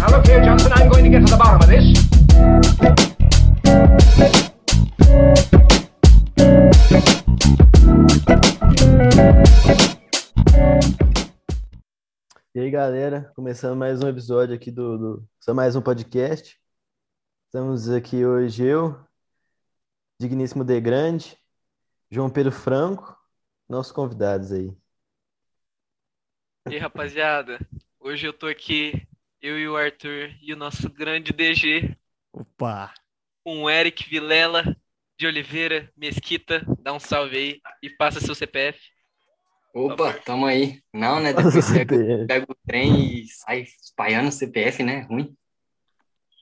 Now look here, Johnson, I'm going to get to the bottom of this. E aí, galera, começando mais um episódio aqui do, do mais um podcast. Estamos aqui hoje eu, digníssimo De Grande, João Pedro Franco, nossos convidados aí. E aí, rapaziada, hoje eu tô aqui, eu e o Arthur e o nosso grande DG, Opa! com o Eric Vilela de Oliveira Mesquita. Dá um salve aí e passa seu CPF. Opa, tamo aí. Não, né? Depois você pega, pega o trem e sai espalhando o CPF, né? Ruim.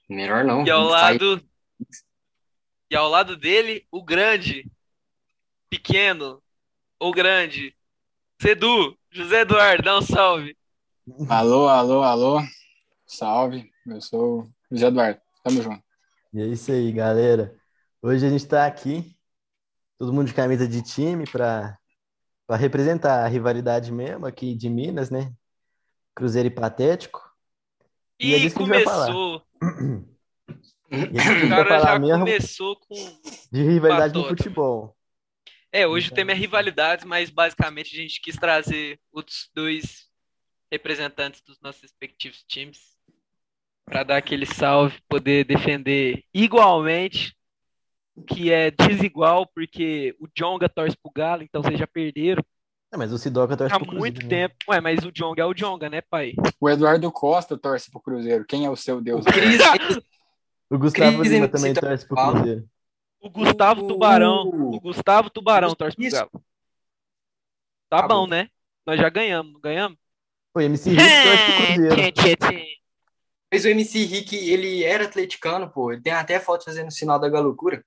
Melhor não. E ao Sai- lado e ao lado dele, o grande, pequeno ou grande, Sedu, José Eduardo, dá um salve. Alô, alô, alô. Salve, eu sou o José Eduardo. Tamo junto. E é isso aí, galera. Hoje a gente está aqui, todo mundo de camisa de time, para para representar a rivalidade mesmo aqui de Minas, né? Cruzeiro e Patético. E é E disso que a gente vai falar. começou, E o cara já começou com de rivalidade no futebol. É, hoje o tema é rivalidades, mas basicamente a gente quis trazer os dois representantes dos nossos respectivos times para dar aquele salve, poder defender igualmente, que é desigual, porque o Jonga torce pro Galo, então vocês já perderam É, mas o Sidoca torce há pro muito Cruzeiro, né? tempo. Ué, mas o Jonga é o Jonga, né, pai? O Eduardo Costa torce pro Cruzeiro. Quem é o seu Deus? Cris, O Gustavo Lima também torce pro. Cruzeiro. O Gustavo Uh. Tubarão, o Gustavo Tubarão torce pro. Galo. Tá Tá bom, bom. né? Nós já ganhamos, não ganhamos? O MC Rick torce pro Cruzeiro. Mas o MC Rick, ele era atleticano, pô. Ele tem até foto fazendo o sinal da galoucura.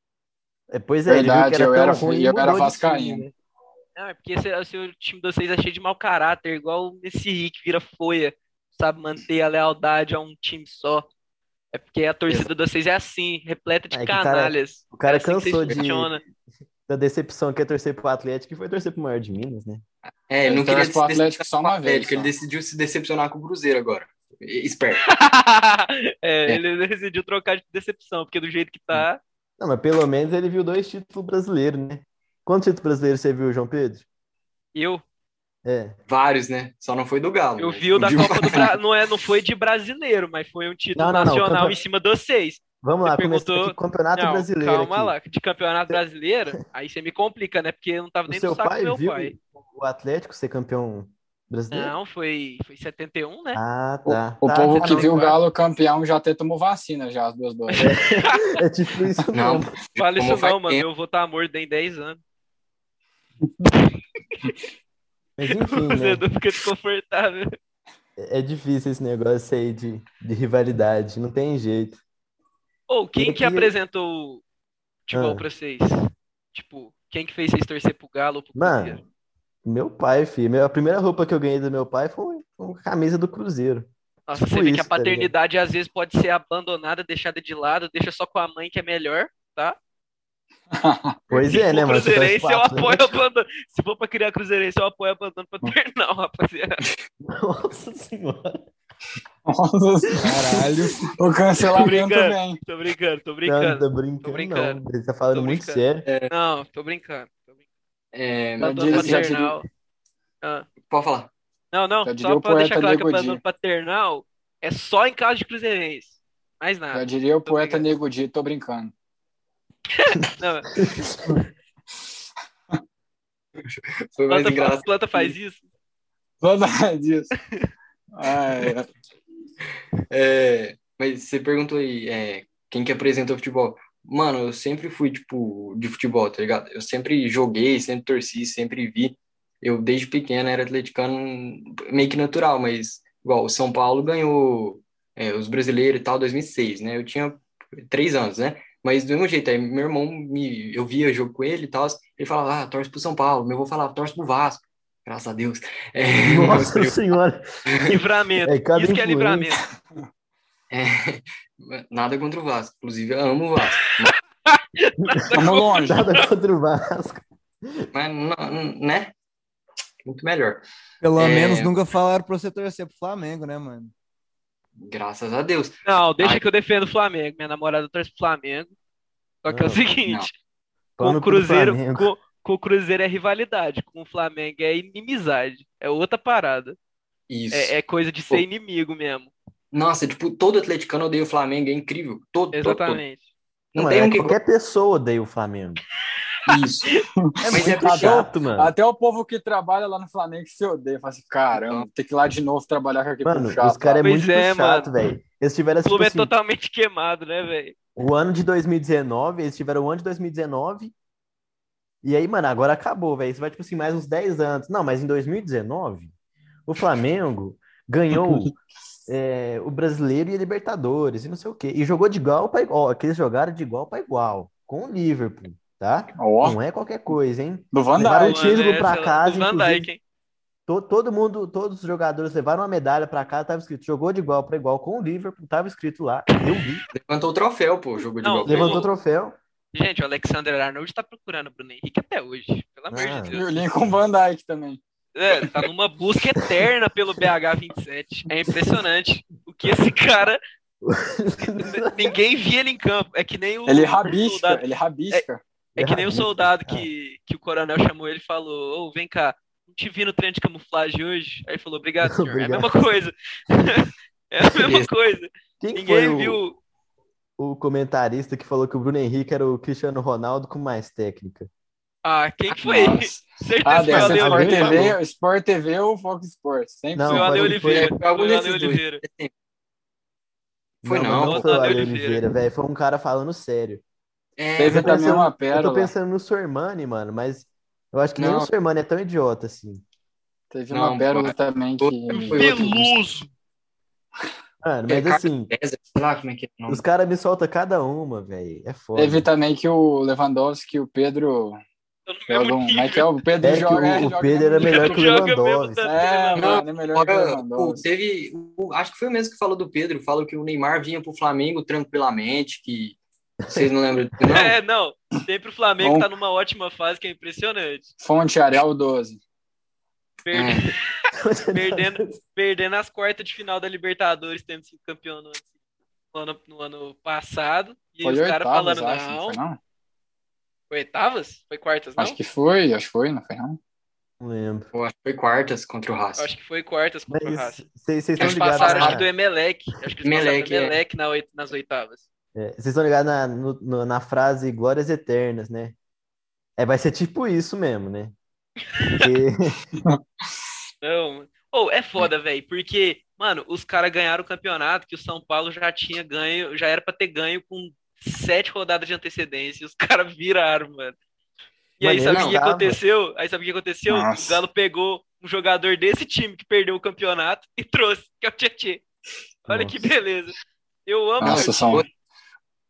É, pois é, ele viu Verdade, que era eu tão era- ruim e eu era vascaíno. né? Não, é porque o time de vocês é cheio de mau caráter, igual esse Rick vira folha, sabe manter a lealdade a um time só. É porque a torcida de vocês é assim, repleta de É que o cara- canalhas. O cara É assim cansou de, da decepção que é torcer pro Atlético e foi torcer pro maior de Minas, né? É, ele não queria torce pro se Atlético decepcionar só com o uma vez, Atlético, Ele só. decidiu se decepcionar com o Cruzeiro agora. Esperto. É, ele decidiu trocar de decepção, porque do jeito que tá. Não, mas pelo menos ele viu dois títulos brasileiros, né? Quantos títulos brasileiros você viu, João Pedro? Eu, É. Vários, né? Só não foi do Galo. eu vi o da de- Copa do Brasil. Não, é, não foi de brasileiro, mas foi um título Não, não, não, nacional campe- em cima de vocês. Vamos lá, Você perguntou- aqui, Campeonato Não, Brasileiro calma aqui. lá. De campeonato brasileiro, aí você me complica, né? Porque eu não tava O nem seu no saco do pai meu viu pai. o Atlético ser campeão brasileiro? Não, foi, foi 71, né? Ah, O, tá. o Tá, povo tá que viu o Galo campeão já até tomou vacina já, as duas doses. É tipo isso Não, mesmo. Fala isso não, mano. tempo. Eu vou estar morto em 10 anos. Mas enfim, O né? Zedu fica desconfortável. É difícil esse negócio aí de, de rivalidade, não tem jeito. Ou quem Eu que apresentou o futebol Ah. pra vocês? Tipo, quem que fez vocês torcer pro Galo ou pro Mano? Meu pai, filho. A primeira roupa que eu ganhei do meu pai foi uma camisa do Cruzeiro. Nossa, tipo você vê que a tá paternidade às vezes pode ser abandonada, deixada de lado, deixa só com a mãe que é melhor, tá? Pois é, né, mano? Torce cruzeirense, eu apoio Atlético. abandono. Se for pra criar cruzeirense, eu apoio abandono paternal, rapaziada. Nossa senhora. Nossa, caralho. O cancelamento brincando. vem. Tô brincando, tô Não, brincando. tá brincando, Tô brincando. não. Ele tá falando Tô muito brincando. sério. Não, tô brincando. É, já paternal. Ah. pode falar. Não, não, Já diria só o pra deixar claro que Nego abandono Di. paternal é só em caso de cruzeirense. Mais Já nada. diria o Tô poeta brincando. Nego Di, tô brincando. Não, Foi mais planta, engraçado. planta faz isso? Nada disso. Ai, É, mas você perguntou aí, é, quem que apresentou futebol? Mano, eu sempre fui, tipo, de futebol, tá ligado? Eu sempre joguei, sempre torci, sempre vi. Eu, desde pequeno, era atleticano meio que natural, mas, igual, o São Paulo ganhou é, os brasileiros e tal, 2006, né? Eu tinha três anos, né? Mas do mesmo jeito, aí meu irmão, me, eu via jogo com ele e tal, ele falava, ah, torce pro São Paulo. Meu avô falava, torce pro Vasco. Graças a Deus. É, Nossa senhora. Livramento. É, Isso que é influência. livramento. É, nada contra o Vasco. Inclusive, eu amo o Vasco. Tamo longe. Nada contra o Vasco. Mas, não- né? Muito melhor. Pelo É. menos nunca falaram pra você torcer pro Flamengo, né, mano? graças a Deus. Não, deixa Ai. que eu defendo o Flamengo. Minha namorada torce pro Flamengo. Só que é o seguinte, com o Cruzeiro, com, com o Cruzeiro é rivalidade, com o Flamengo é inimizade. É outra parada. Isso. É, é coisa de Pô. ser inimigo mesmo. Nossa, tipo, todo atleticano odeia o Flamengo, é incrível. Todo, todo, todo. Exatamente. Não Não, tem é, um que qualquer pessoa odeia o Flamengo. Isso. É Mas é chato, mano. Até o povo que trabalha lá no Flamengo se odeia. Fala assim, caramba, tem que ir lá de novo trabalhar com aquele Mano, chato. os caras é muito é, chato, velho. Eles tiveram, O tipo clube é assim, totalmente queimado, né, velho? o ano de 2019, eles tiveram o ano de 2019, e aí, mano, agora acabou, velho. Isso vai, tipo assim, mais uns 10 anos. Não, mas em 2019, o Flamengo ganhou é, o Brasileiro e a Libertadores, e não sei o quê. E jogou de igual para igual. Que eles jogaram de igual para igual, com o Liverpool, tá? Ó, Não é qualquer coisa, hein? do Van Levaram o título essa é casa, do Van. Dijk, hein? To- Todo mundo, todos os jogadores levaram uma medalha pra casa, tava escrito, jogou de igual para igual com o Liverpool, tava escrito lá, eu vi, Levantou o troféu, pô, jogou de Não, igual. levantou o troféu. Gente, o Alexander Arnold tá procurando o Bruno Henrique até hoje. Pelo amor Ah. de E Deus. o Lincoln Van Dijk também. É, tá numa busca eterna pelo BH27. É impressionante o que esse cara. Ninguém via ele em campo. É que nem o, Ele rabisca, soldado. ele rabisca. É que nem o Rabisca, soldado que, que o coronel chamou ele e falou: Ô, vem cá, não te vi no treino de camuflagem hoje. Aí ele falou: Obrigado, senhor. É a Obrigado. mesma coisa. É a mesma coisa. Quem Ninguém foi o, viu. o comentarista que falou que o Bruno Henrique era o Cristiano Ronaldo com mais técnica? Ah, quem que foi? Nossa. Certeza Ah, que foi Sport Oliveira. TV, Sport TV ou Fox Sports. Sempre Não, Foi o Ale Oliveira. foi Foi o Ale. Oliveira. Foi não, não, não foi o Ale Oliveira. Velho. Foi um cara falando sério. É, Teve Eu pensando- uma Eu tô pérola. pensando no Sormani, mano, mas eu acho que nem Não. o Sormani é tão idiota assim. Teve Não, uma pérola pô. também que. Foi outro. Peluso. Mano, É, mas assim, é é os caras me soltam cada uma, velho. É foda. Teve também que o Lewandowski e o Pedro. Jogam, é que nível. é? O Pedro É joga. o- é, o Pedro era melhor que o Lewandowski. tanto É, mano, é melhor que o Lewandowski. teve, o- acho que foi o mesmo que falou do Pedro, falou que o Neymar vinha pro Flamengo tranquilamente, que vocês não lembram não? É, não. Sempre o Flamengo Bom. tá numa ótima fase que é impressionante. Fonte Ariel 12. Perde- É. Perdendo. Perdendo as quartas de final da Libertadores, tendo sido campeão no, no ano, no ano passado. E Foi os caras falando, acho, não não. Foi oitavas? Foi quartas, não? Acho que foi, acho que foi, não foi não? Não lembro. Eu acho que foi quartas contra o Racing. Acho que foi quartas contra o Mas Racing. vocês estão Eles ligados passaram, acho na... que do Emelec. Acho que eles Emelec, passaram é. do Emelec na oit- nas oitavas. é, vocês estão ligados na, no- na frase glórias eternas, né? É, vai ser tipo isso mesmo, né? Porque- Não, mano. Ou é foda, velho, porque, mano, os caras ganharam o campeonato que o São Paulo já tinha ganho, já era pra ter ganho com sete rodadas de antecedência, e os caras viraram, mano. E aí, sabe o que aconteceu? Aí, sabe o que aconteceu? Nossa. O Galo pegou um jogador desse time que perdeu o campeonato e trouxe, que é o Tietê. Olha que Nossa. beleza. Eu amo Nossa, meu são. time.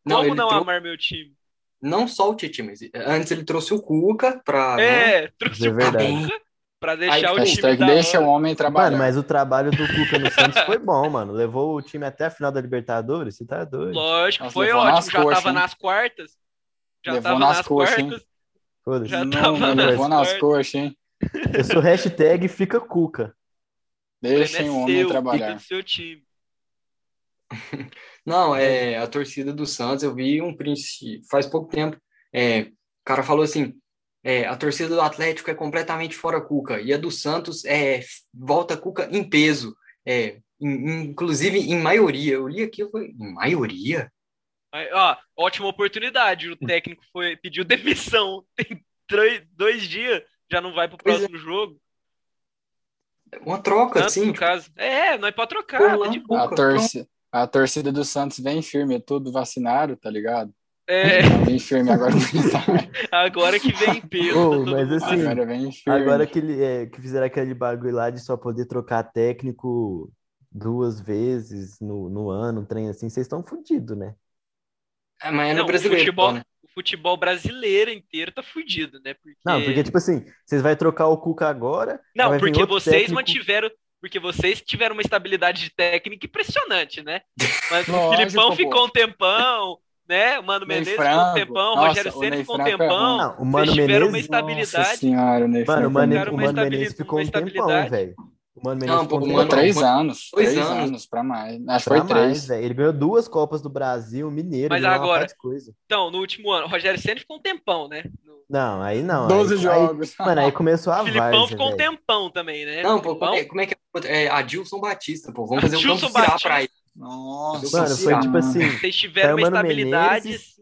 Não, Como não trou- amar meu time? não só o Tite, mas antes ele trouxe o Cuca pra. né? É, trouxe Isso é o verdade. Cuca pra deixar o time deixa hora. o homem trabalhar. Mano, mas o trabalho do Cuca no Santos foi bom, mano. Levou o time até a final da Libertadores, você tá doido. Lógico, Nossa, foi ótimo. nas Já coxas, tava hein? nas quartas. Já Levou tava nas nas coxas, hein? quartas. Foda-se. Já não, tava não nas levou nas quartas. coxas, hein? Eu sou hashtag fica Cuca. Deixem o é homem seu, trabalhar. seu time. Não, é a torcida do Santos. Eu vi um print faz pouco tempo. É, o cara falou assim: é, a torcida do Atlético é completamente fora Cuca e a do Santos é volta Cuca em peso. É, in- inclusive em maioria. Eu li aqui, eu falei, em maioria? Aí, ó, ótima oportunidade. O técnico foi pediu demissão. Tem três, dois dias, já não vai pro Pois é. próximo jogo. Uma troca, Santos, assim. no caso. É, não é pra trocar, Pô, tá boa. A, torci... a torcida do Santos vem firme, tudo vacinaram, tá ligado? É, Vem firme agora. agora que vem em peso. Ô, tá mas mundo assim, agora vem firme. Agora que, ele, é, que fizeram aquele bagulho lá de só poder trocar técnico duas vezes no, no ano, um trem assim, vocês estão fodidos, né? É, mas é no Não, o brasileiro, futebol, né? o futebol brasileiro inteiro tá fudido, né? Porque... Não, porque, tipo assim, vocês vão trocar o Cuca agora, Não, porque vocês técnico- mantiveram. Porque vocês tiveram uma estabilidade de técnica impressionante, né? Mas o Lógico, Filipão pô. ficou um tempão, né? O Mano Ney Menezes ficou um tempão, Nossa, Rogério Ceni Ney ficou um é tempão. Não, o Mano Vocês tiveram uma Menezes- Nossa estabilidade. senhora? Mano, o Mano, Ficaram o uma Mano Menezes ficou um tempão, estabilidade. velho. O Mano Não, Menezes pô, ficou um Mano- três mano, anos. dois três anos. anos. pra mais. Acho que Pra foi três. mais, velho. Ele ganhou duas Copas do Brasil, Mineiro, Mas agora-. Então, no último ano, o Rogério Senna ficou um tempão, né? No- Não, aí não. 12 aí, jogos. Aí, mano, aí começou a O Filipão várzea, ficou um tempão também, né? Não, pô, como é, como é que é? É Adilson Batista, pô. Vamos fazer um campo pra ele. Nossa. Mano, foi tipo assim. Vocês tiveram uma estabilidade. Menezes.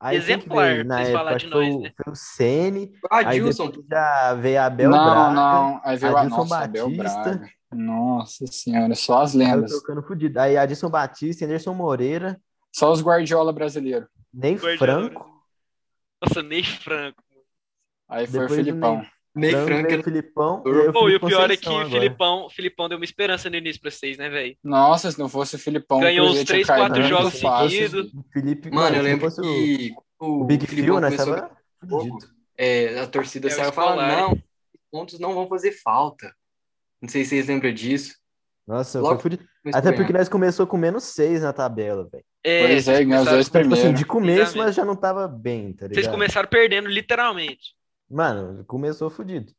Aí Exemplar, veio? Na vocês época, de foi, nós, o- né? foi o Ceni. Aí Adilson, depois já veio Abel não, Braga. não. Aí veio a Adilson nossa, Abel Batista. Braga. Nossa senhora, só as Aí lendas. trocando fudido. Aí Adilson Batista, Anderson Moreira, Só os Guardiola brasileiros. Ney Guardiola. Franco. Nossa, Ney Franco. Aí foi Depois o Filipão. Ney Franco Franco. veio o Filipão. Pô, E, o e pior é que o. Filipão, Filipão deu uma esperança no início pra vocês, né, velho? Nossa, se não fosse o Filipão, Ganhou uns Cruzeiro três, tinha caído quatro muito jogos fácil. seguidos. Felipe, Mano, eu lembro que o, o, Big Filipão Phil, né? começou Tava é, a torcida É, saiu falando, não, os pontos não vão fazer falta. Não sei se vocês lembram disso. Nossa, Logo. Começou Até porque nós começou com menos seis na tabela, velho. É, Pois é, vocês começaram- dois tipo assim, de começo, Exatamente. mas já não tava bem, tá Vocês ligado? começaram perdendo, literalmente. Mano, começou fudido.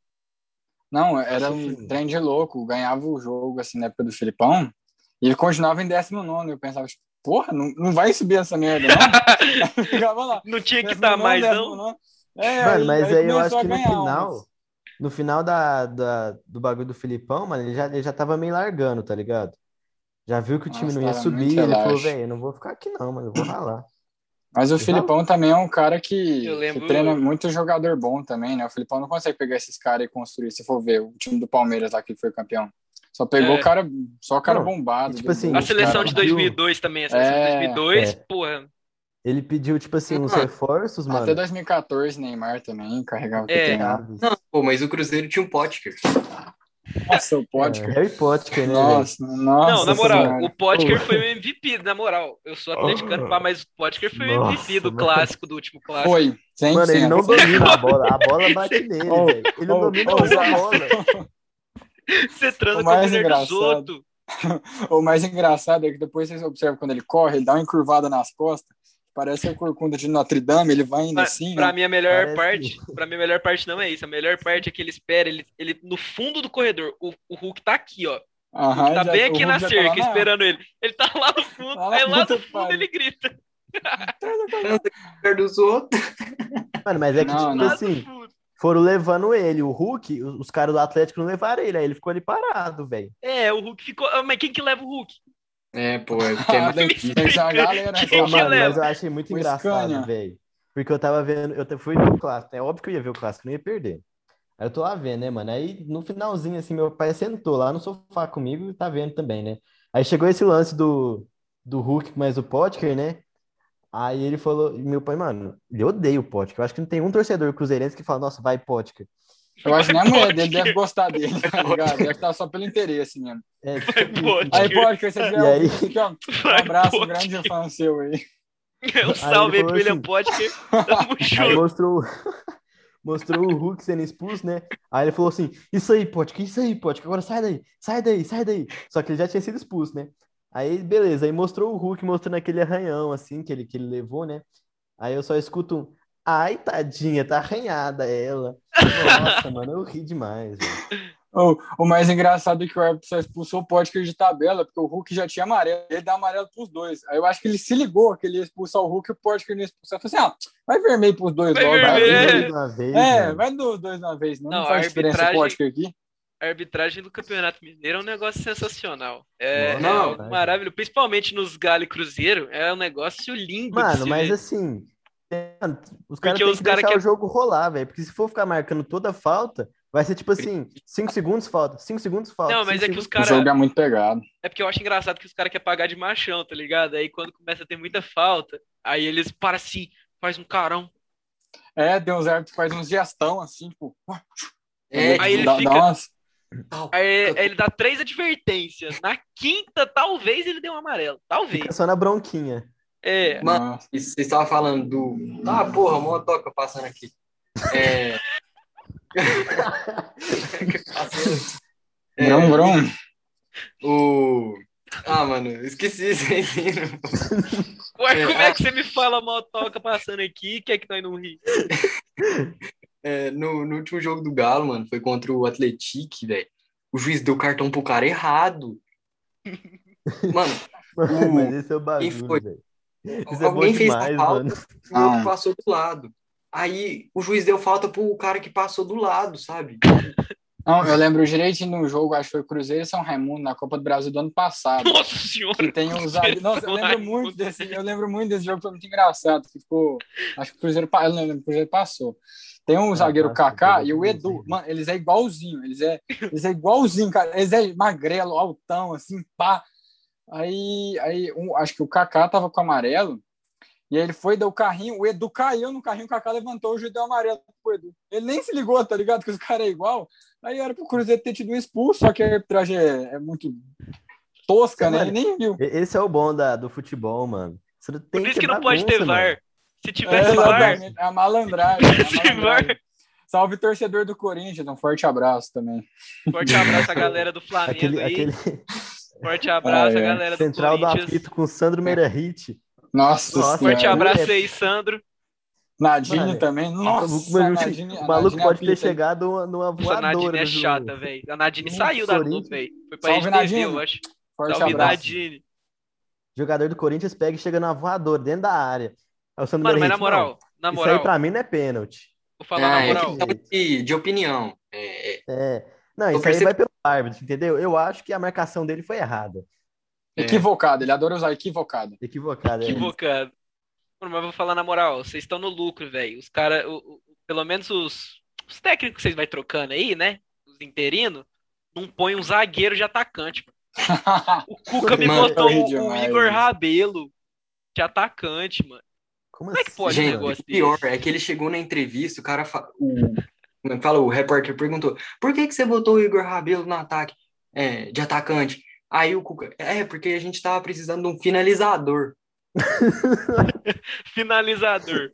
Não, era Nossa, um assim. trem de louco. Ganhava o jogo, assim, na época do Filipão. E ele continuava em 19. Eu pensava, tipo, porra, não, não vai subir essa merda, não? Ficava lá. Não tinha que 19, estar mais, 19, não? É, Mano, mas aí eu acho que no ganhar final, uns. no final da, da- do bagulho do Filipão, mano, ele já, ele já tava meio largando, tá ligado? Já viu que o time Nossa, não ia subir, ele falou, velho, eu não vou ficar aqui não, mano, eu vou ralar. Mas o Exato. Filipão também é um cara que, Eu lembro- que treina muito jogador bom também, né? O Filipão não consegue pegar esses caras e construir. Se for ver, o time do Palmeiras lá que foi campeão. Só pegou É. cara, só cara Não, bombado. tipo assim, A seleção cara de pediu- 2002 também, a seleção É, de 2002, é. porra. Ele pediu, tipo assim, uns Mano, reforços, mano. Até 2014, Neymar também carregava o É. Não, pô, mas o Cruzeiro tinha um Potker. Nossa, o pode, É. Harry Potter, né? Nossa, nossa. Não, na moral, senhora. o Potker Pô. foi o MVP, na moral. Eu sou atleticano, pá, mas o Potker foi o MVP do mano. clássico, do último clássico. Foi, 100%. Mano, ele não domina a bola, a bola bate nele, Oh, velho. Ele não oh, domina oh, Zé. bola. Você transa O com a mais mulher dos engraçado- outros. O mais engraçado é que depois vocês observam quando ele corre, ele dá uma encurvada nas costas, parece a corcunda de Notre Dame, ele vai indo Pra, assim, pra né? mim, a melhor Parece parte, pra mim, a melhor parte não é isso. A melhor parte é que ele espera, ele, ele no fundo do corredor. O, o Hulk tá aqui, ó. O Aham, Hulk tá já- bem aqui na tá cerca, lá na- esperando ele. Ele tá lá no fundo, aí lá no fundo ele grita. Dos outros. Mano, mas é que, Não, tipo não. Assim, foram levando ele. O Hulk, os os caras do Atlético não levaram ele, aí ele ficou ali parado, velho. É, o Hulk ficou. Ah, Mas quem que leva o Hulk? É, pô, é porque é muito Tem difícil. tem essa galera Que- que mano, mas eu achei muito O engraçado, velho. Porque eu tava vendo, eu fui ver o clássico, é óbvio que eu ia ver o clássico, não ia perder. Aí eu tô lá vendo, né, mano? Aí no finalzinho, assim, meu pai sentou lá no sofá comigo e tá vendo também, né? Aí chegou esse lance do, do Hulk mais o Potker, né? Aí ele falou, meu pai, mano, ele odeia o Potker. Eu acho que não tem um torcedor cruzeirense que fala, nossa, vai Potker. Eu acho que nem a mulher dele deve gostar dele, tá ligado? Deve estar só pelo interesse mesmo. É, tipo Potker. Aí pode que você E tiver aí? aqui, ó. Um abraço, um grande fã seu aí. Um salve aí William assim- Potker. Tamo Aí junto. mostrou, mostrou o Hulk sendo expulso, né? Aí ele falou assim: Isso aí, Potker, isso aí, Potker, agora sai daí, sai daí, sai daí. Só que ele já tinha sido expulso, né? Aí, beleza, aí mostrou o Hulk mostrando aquele arranhão, assim, que ele, que ele levou, né? Aí eu só escuto um: Ai, tadinha, tá arranhada ela. Nossa, mano, eu ri demais. O, o mais engraçado é que o árbitro só expulsou o Potker de tabela, porque o Hulk já tinha amarelo, ele dá amarelo pros dois. Aí eu acho que ele se ligou que ele ia expulsar o Hulk e o Potker não ia expulsar. Eu falei assim, ah, vai vermelho pros dois Vai logo. Vai vermelho. É. dois uma vez, É, mano. vai dos dois uma vez, não, não, Não, faz diferença o arbitragem- Potker aqui. A arbitragem do Campeonato Mineiro é um negócio sensacional. É, Nossa, é maravilhoso. Principalmente nos Galo e Cruzeiro, é um negócio lindo Mano, mas ver. assim, os caras têm os que cara deixar quer- o jogo rolar, velho. Porque se for ficar marcando toda falta, vai ser tipo assim: 5 segundos falta, 5 segundos falta. Não, mas é que os segundos- cara- O jogo é muito pegado. É porque eu acho engraçado que os caras querem pagar de machão, tá ligado? Aí quando começa a ter muita falta, aí eles param assim, faz um carão. É, tem uns árbitros que fazem uns gestão assim, tipo. É, Aí ele dá, fica- dá umas- Aí, aí ele dá três advertências. Na quinta, talvez ele dê um amarelo. Talvez. Fica só na bronquinha. É. Mano, Nossa. E Vocês estavam falando do. Ah, porra, motoca passando aqui. É. É, brum. O. Ah, mano, esqueci esse ensino. Ué, É, como é que você me fala motoca passando aqui? Quer que nós não ri? É, no, no último jogo do Galo, mano, foi contra o Atlético, velho. o juiz deu cartão pro cara errado. Mano, Mano, O- mas esse é o quem bagulho, foi? velho. Isso é alguém fez demais, a falta, mano. o outro Ah. passou do lado. Aí o juiz deu falta pro cara que passou do lado, sabe? Não, eu lembro direitinho no jogo, acho que foi Cruzeiro e São Raimundo, na Copa do Brasil do ano passado. Nossa senhora! Que tem um zagueiro. Nossa, eu lembro muito desse, eu lembro muito desse jogo, foi muito engraçado. Que ficou. Acho que o Cruzeiro, eu não lembro, o Cruzeiro passou. Tem um zagueiro passou, Kaká e o Edu. bonzinho. Mano, eles é igualzinho. Eles é, eles é igualzinho, cara. Eles é magrelo, altão, assim, pá. Aí, aí um, acho que o Kaká tava com amarelo. E aí ele foi, deu o carrinho, o Edu caiu no carrinho, o Kaká levantou, o juiz deu amarelo pro Edu. Ele nem se ligou, tá ligado? Que os caras é igual. Aí era pro Cruzeiro ter tido um expulso, só que a arbitragem é, é muito tosca, né? Mano, Ele nem viu. Esse é o bom da, do futebol, mano. Você não tem Por isso ter que não pode ter bagunça, VAR. mano. Se É, tivesse VAR, exatamente, é a malandragem. é a malandragem. VAR. Salve torcedor do Corinthians, um forte abraço também. forte abraço à galera do Flamengo Aquele, aí. aquele Forte abraço Ah, é. galera do central do apito com Sandro Meira Hit. Nossa, Nossa. Forte abraço É. aí, Sandro. Nadine Mano, também. Nossa, o, Nadine- maluco pode ter apita, hein? chegado numa, numa Nossa, a Nadine voadora. é chata, velho. A Nadine No saiu da. Globo, velho. Foi pra Salve, Nadine. eu acho. Forte Salve, abraço. Nadine. Jogador do Corinthians pega e chega numa voadora dentro da área. Aí o Sandro Mano, mas na moral, na não, Isso aí moral, pra mim não é pênalti. vou falar na É, moral. questão de, de opinião. É, é, É. Não, isso aí vai pelo árbitro, entendeu? Eu acho que a marcação dele foi errada. é. Equivocado, ele adora usar equivocado. Equivocada. é. Equivocado. Mano, mas vou falar na moral, vocês estão no lucro, velho. Os caras, pelo menos os, os técnicos que vocês vai trocando aí, né? Os interinos, não põe um zagueiro de atacante. mano. O Cuca me Mano, botou ri o, o Igor. Rabelo de atacante, mano. Como Como é que assim, pode um Gente, mano? negócio o pior desse? é que ele chegou na entrevista, o cara fa... o é fala, o repórter perguntou: "Por que que você botou o Igor Rabelo no ataque é, de atacante?" Aí o Cuca, é, porque a gente tava precisando de um finalizador. Finalizador.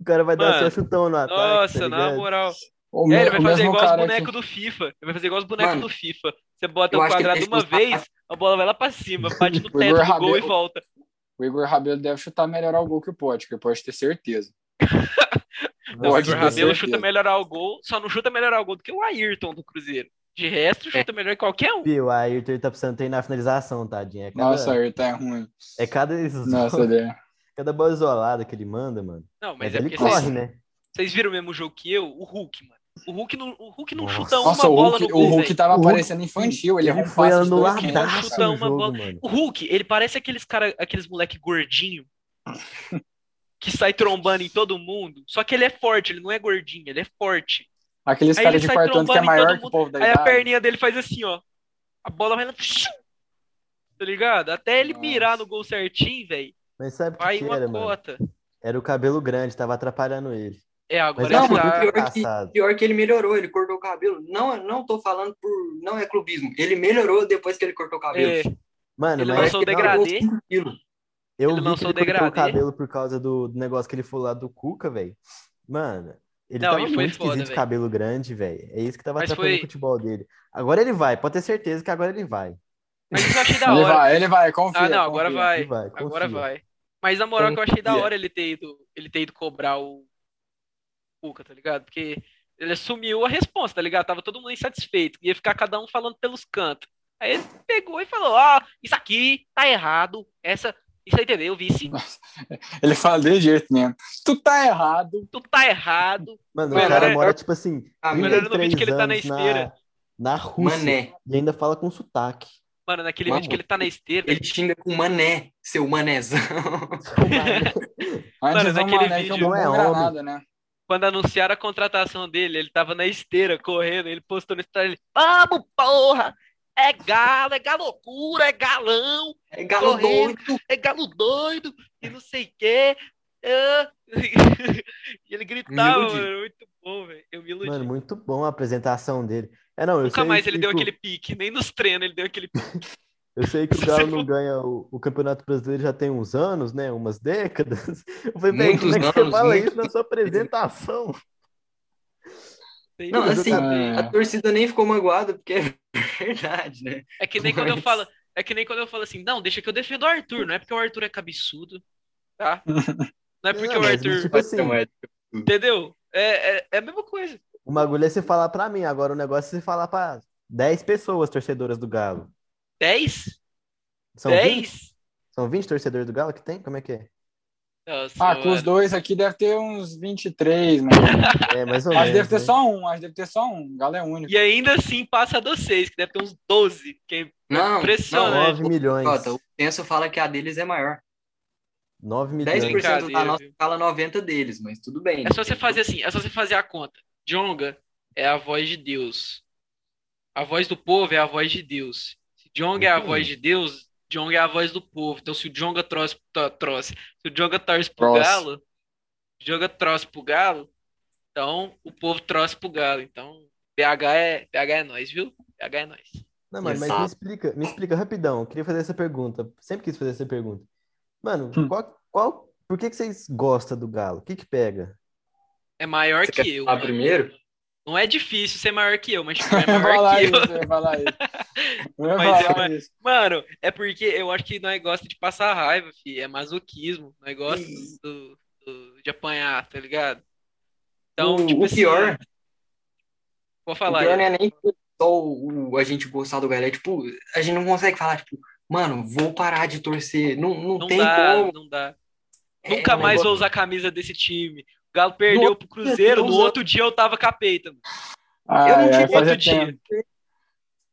O cara vai dar Mano, seu chutão no ataque. Nossa, tá na moral. O, É, ele vai fazer igual os bonecos que... do FIFA. Ele vai fazer igual os bonecos Mano, do FIFA. Você bota o quadrado uma vez, a bola vai lá pra cima, bate no teto do gol e volta. O Igor Rabelo deve chutar melhor ao gol que o Potker, pode ter certeza. Não, o Rabelo chuta melhor ao gol, só não chuta melhor ao gol do que o Ayrton do Cruzeiro. De resto, chuta melhor que qualquer um. Pio, aí o tá precisando treinar a finalização, tadinho. É cada, Nossa, ele tá ruim. é cada, Nossa, ele é. cada bola isolada que ele manda, mano. Não, Mas, mas é ele corre, vocês, né? vocês viram o mesmo jogo que eu? O Hulk, mano. O Hulk não, o Hulk não Nossa. chuta uma Nossa, o bola Hulk, no o gol, Hulk velho. tava O Hulk- parecendo infantil, ele, Ele errou um foi anuladaço metros, anuladaço chuta uma jogo, bola. mano. O Hulk, ele parece aqueles cara, aqueles moleque gordinho que sai trombando em todo mundo. Só que ele é forte, ele não é gordinho, ele é forte. Aqueles caras de sai quarto que é maior que o povo da Aí a perninha dele faz assim, ó. A bola vai lá. Tá ligado? Até ele Nossa. mirar no gol certinho, velho. Mas sabe o que, Vai que uma era, mano? cota. Era o cabelo grande, tava atrapalhando ele. É, agora Mas Não, mano, o pior, que, pior que ele melhorou, ele cortou o cabelo. Não, não tô falando por. Não é clubismo. Ele melhorou depois que ele cortou o cabelo. É, Mano, Ele mas lançou o não, degradê. Eu ele vi que lançou ele o cortou o cabelo por causa do, do negócio que ele falou lá do Cuca, velho. Mano, ele Não, tava foi muito foda, esquisito, velho. cabelo grande, velho. É isso que tava Mas atrapalhando foi- o futebol dele. Agora ele vai, pode ter certeza que agora ele vai. mas isso eu achei da Ele hora. vai, ele vai, confia. Ah, não, agora confia. vai. Ele vai, Agora confia. vai. Mas na moral que eu achei da Confia. hora ele ter ido, ele ter ido cobrar o Cuca, tá ligado? Porque ele assumiu a resposta, tá ligado? Tava todo mundo insatisfeito. Ia ficar cada um falando pelos cantos. Aí ele pegou e falou: Ó, isso aqui tá errado. Essa. Isso aí, entendeu, vice? Ele fala de jeito mesmo. Tu tá errado. Tu tá errado. Mano, Mano, o cara é- mora, tipo assim, Ah, Mano, não vi 33 que ele tá na esteira. na Rússia Mané. e ainda fala com sotaque. Mano, naquele Vamos. vídeo que ele tá na esteira. Ele xinga com mané, seu manézão. Antes Mano, naquele Mané, é vídeo- Não é homem. né? Quando anunciaram a contratação dele, ele tava na esteira correndo, ele postou no Instagram, ele, vamos, porra! É galo, é galocura, é galão, É galo Correndo. doido. é galo doido, e não sei o quê. Ah. E ele gritava, mano, muito bom, velho. Eu me iludi. Mano, muito bom a apresentação dele. É, não, eu Nunca sei mais ele que, deu tipo, aquele pique, nem nos treinos ele deu aquele pique. Eu sei que o Galo não ganha o, o Campeonato Brasileiro já tem uns anos, né? Umas décadas. Eu falei, velho, como é que você anos, fala muito- isso na sua apresentação? Não, Mas assim, a torcida nem ficou magoada, porque é verdade, né? É que nem quando eu Mas- falo, é que nem quando eu falo assim, não, deixa que eu defendo o Arthur, não é porque o Arthur é cabeçudo, tá? Não é porque Não, o mas, Arthur, tipo assim, entendeu? É, é, é a mesma coisa. o bagulho é você falar pra mim, agora o negócio é você falar pra 10 pessoas torcedoras do Galo. 10? São 20? 10? São 20 torcedores do Galo que tem? Como é que é? Nossa, Ah, com os mano. dois aqui deve ter uns 23, mano. É, mais ou Acho que menos. deve ter né? só um, acho que deve ter só um. O Galo é único. E ainda assim passa dos seis, que deve ter uns 12. Que é Não, Impressionante. 9 milhões. Jota, o censo fala que a deles é maior. 9 milhões. 10% Brincadeira, da nossa fala 90 deles, mas tudo bem. É só você fazer assim, é só você fazer a conta. Jonga é a voz de Deus. A voz do povo é a voz de Deus. Se Jonga é a voz de Deus, Jonga é a voz do povo. Então, se o Jonga trouxe, to- trouxe, se o Jonga torce pro Trouxe. Galo, o Jonga trouxe pro Galo, então o povo trouxe pro Galo. Então, PH é, PH é nós, viu? PH é nós. Não, mano, mas me explica, me explica rapidão. Eu queria fazer essa pergunta. Sempre quis fazer essa pergunta. Mano, Hum. qual, qual, por que que vocês gostam do Galo? O que que pega? É maior Você que quer eu. falar mano. primeiro? Não é difícil ser maior que eu, mas tipo, é maior que isso, eu. eu falar isso. Eu Mas é falar uma- isso. Mano, é porque eu acho que nós gosta de passar raiva, fi. É masoquismo. Nós gosta Ih. do, do- de apanhar, tá ligado? Então, o, tipo o assim, pior, vou o falar. pior não é nem só o, o- a gente gostar do galera. Tipo, a gente não consegue falar, tipo, mano, vou parar de torcer. Não, não, Não tem dá, como. não dá. É Nunca um mais vou negócio- usar a camisa desse time. O Galo perdeu Nossa, pro Cruzeiro, no outro dia eu tava capeta. mano. Ah, Eu não é, tive fazia outro dia. tempo.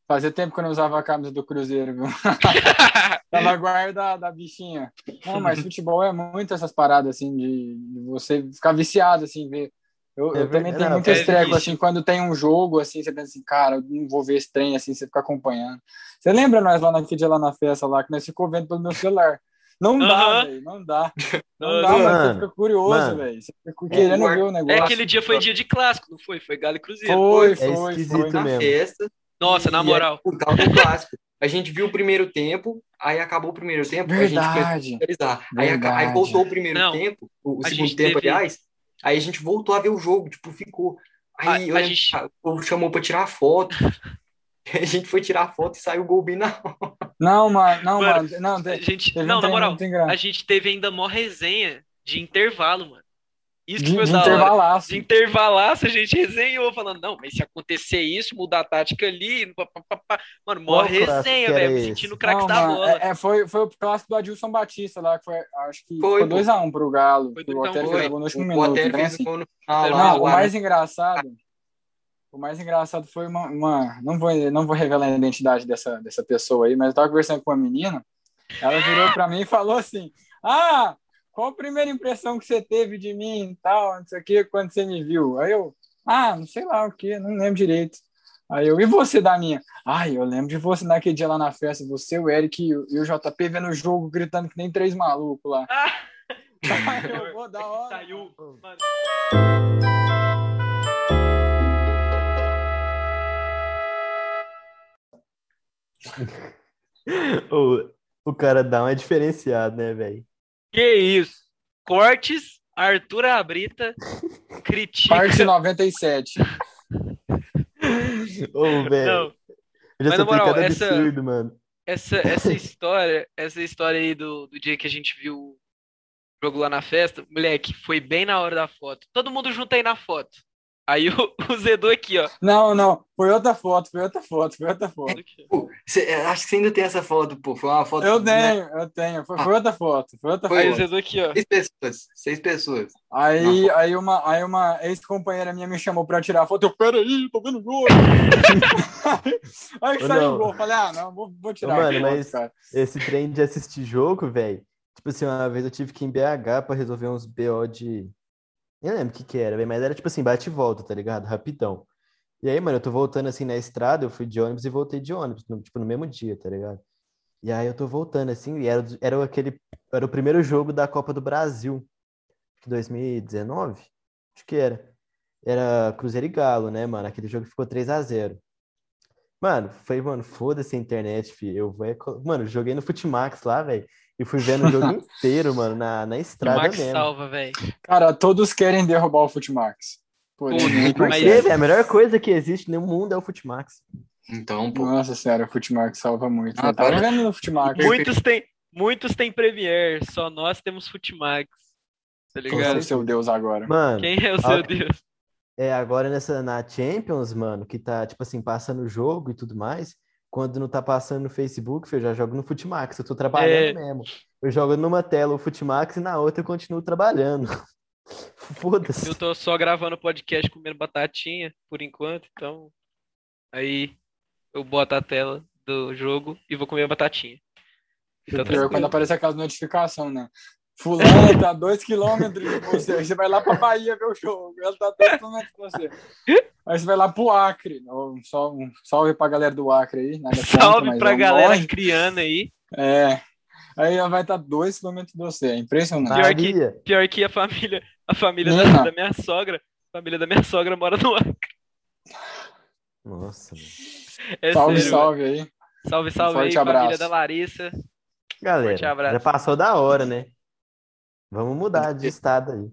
Fazia tempo que eu não usava a camisa do Cruzeiro, viu? Tava guardada a bichinha. Não, mas futebol é muito essas paradas, assim, de, de você ficar viciado, assim, ver. Eu, É eu também tenho não, muito é esse treco, vício. assim, quando tem um jogo, assim, você pensa assim, cara, eu não vou ver esse trem, assim, você fica acompanhando. Você lembra nós lá naquele dia lá na festa lá, que nós ficou vendo pelo meu celular? Não dá, velho, não dá. Não dá, mas você fica curioso, velho. Você fica querendo É, ver o É, negócio. aquele dia foi dia de clássico, não foi? Foi Galo e Cruzeiro. Foi, É foi, foi. na mesmo. festa. Nossa, na e moral. por causa do clássico. A gente viu o primeiro tempo, aí acabou o primeiro tempo, a gente começou a Verdade. finalizar. Aí, aí Verdade. voltou o primeiro Não, tempo, o, segundo gente tempo, teve- aliás. Aí a gente voltou a ver o jogo, tipo, ficou. Aí A- eu a gente- o povo chamou pra tirar foto. A gente foi tirar foto e saiu o gol bem na hora. Não, mano, não, Mano, mano. Não, A te- gente, um não, na treino moral, engraçado. a gente teve ainda mó resenha de intervalo, mano. Isso que De, foi de da hora. intervalaço. De intervalaço, a gente resenhou, falando, não, mas se acontecer isso, mudar a tática ali, pá, pá, pá, pá. mano, mó resenha, velho, sentindo craque Não, da mano, bola. é- é, foi, foi o clássico do Adilson Batista lá, que foi, acho que Foi, foi pô. 2x1 pro Galo. Foi que o 2 a 1 Otero foi. fez no último O minuto. Otero bem fez assim. o gol no final Não, lá. Não, o o mais engraçado. O mais engraçado foi uma. uma- não, vou, não vou revelar a identidade dessa, dessa pessoa aí, mas eu tava conversando com uma menina. Ela virou pra mim e falou assim: Ah, qual a primeira impressão que você teve de mim e tal, não sei o que, quando você me viu? Aí eu, ah, não sei lá o que, não lembro direito. Aí eu, e você, da minha? Ai, eu lembro de você naquele dia lá na festa, você, o Eric e o JP vendo o jogo, gritando que nem três malucos lá. Ah, Aí eu, vou da hora. saiu. Mano, O, o cara dá uma diferenciada, né, velho? que isso? Cortes, Arthur Abrita critica. Parte 97. Ô, velho. Não, Eu já mas na moral, essa- absurdo, mano. essa, essa história, essa história aí do, do dia que a gente viu o jogo lá na festa, moleque, foi bem na hora da foto. Todo mundo junto aí na foto. Aí o, o Zedu aqui, ó. Não, não, foi outra foto, foi outra foto, foi outra foto. Pô, cê- é, acho que você ainda tem essa foto, pô. Foi uma foto. Eu né? tenho, eu tenho, foi, foi outra foto, foi outra Foi Aí o foto. Zedu aqui, ó. Seis pessoas. Seis pessoas. Aí, aí uma, aí uma ex-companheira minha me chamou pra tirar foto. Eu, peraí, tô vendo o gol. aí Ô, saiu o gol. Falei, ah, não, vou, vou tirar Ô, a mano, foto, mas- cara. Esse trem de assistir jogo, velho. Tipo assim, uma vez eu tive que ir em BH pra resolver uns BO de. Nem lembro o que que era, mas era tipo assim, bate e volta, tá ligado? Rapidão. E aí, mano, eu tô voltando assim na estrada, eu fui de ônibus e voltei de ônibus, no- tipo, no mesmo dia, tá ligado? E aí eu tô voltando assim, e era, era aquele. Era o primeiro jogo da Copa do Brasil, acho que 2019? Acho que era. Era Cruzeiro e Galo, né, mano? Aquele jogo que ficou 3 a 0 Mano, foi, mano, foda-se a internet, filho. Eu é mano, joguei no Futimax lá, velho, e fui vendo o jogo inteiro, mano, na, na O estrada Max mesmo. salva, velho. Cara, todos querem derrubar o Futimax. Por mas- quê, consegue. velho? A melhor coisa que existe no mundo é o Futimax. Então, pô. Nossa senhora, o Futimax salva muito. Ah, Eu tava para. vendo no Futimax. Muitos têm, muitos têm Premiere, só nós temos Futimax. Tá Quem é ligado? o seu Deus agora? Mano, Quem é o seu Deus? é, agora nessa na Champions, mano, que tá, tipo assim, passando o jogo e tudo mais, quando não tá passando no Facebook, eu já jogo no Futimax, eu tô trabalhando É. mesmo. Eu jogo numa tela o Futimax e na outra eu continuo trabalhando. Foda-se. Eu tô só gravando podcast comendo batatinha por enquanto, então aí eu boto a tela do jogo e vou comer a batatinha. E tá O pior é quando aparece aquela notificação, né? Fulano tá a 2 km de você. Aí você vai lá pra Bahia ver o jogo. Ela tá a 2 km de você. Aí você vai lá pro Acre. Ó, Só um salve pra galera do Acre aí. Nada contra, Salve mas pra é galera longe. criana aí. É. Aí ela vai estar 2 km de você. É impressionante. Pior que- Pior que a família, a família da, da minha sogra, a família da minha sogra mora no Acre. nossa. É salve, sério, salve aí. Salve, salve forte aí, família abraço. da Larissa. Forte Galera, abraço. já passou da hora, né? Vamos mudar de estado aí.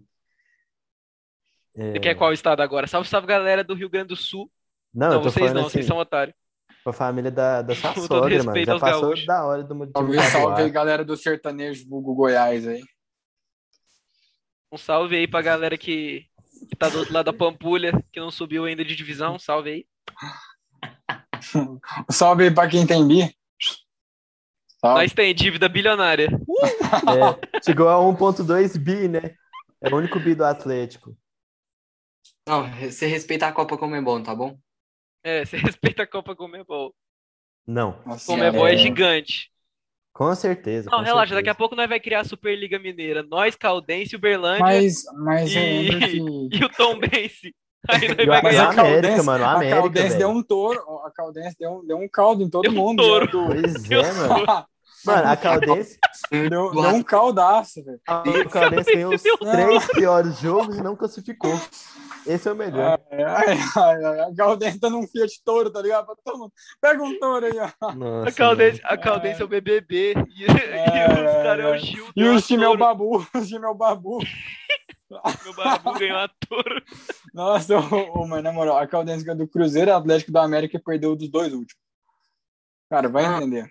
É, Você quer qual estado agora? Salve, salve, galera do Rio Grande do Sul. Não, Não, eu tô vocês falando não, vocês assim, são otários. a família da, da sua Com todo sogra, mano. respeito Já passou gaúchos. da hora do de Salve, salve galera do sertanejo vulgo Goiás aí. Um salve aí pra galera que, que tá do outro lado da Pampulha, que não subiu ainda de divisão. Um salve aí. Salve aí pra quem tem bi. Salve. Nós tem dívida bilionária. É, chegou a 1.2 bi, né? É o único bi do Atlético. Não, você respeitar a Copa Comebol, tá bom? É, você respeita a Copa Comebol. Não, Nossa Comebol é, É. gigante. com certeza. Não, com relaxa, certeza. daqui a pouco nós vai criar a Superliga Mineira. Nós, Caldense, Uberlândia Mas, mas E- e o Tom Bense. Aí vai mas ganhar. a América, mano, a a América, Caldense velho. deu um touro. A Caldense deu, deu um caldo em todo Deu um mundo. touro. né, do- Pois é, mano. Mano, a Caldense, Deu, deu um caldaço, velho. a Caldense ganhou os três piores jogos e não classificou. Esse é o melhor. Ai, ai, ai, ai, a Caldense tá num Fiat Toro, tá ligado? Todo mundo. Pega um touro aí, ó. Nossa, A Caldense, mano. a Caldense é o BBB. E, e É, os caras é o é. Gil. E o time é o. Babu. O time é o Babu. Meu babu ganhou a touro. Nossa, ô, ô, mas na moral, a Caldense ganhou do Cruzeiro, Atlético da América e perdeu dos dois últimos. Cara, vai Ah. entender.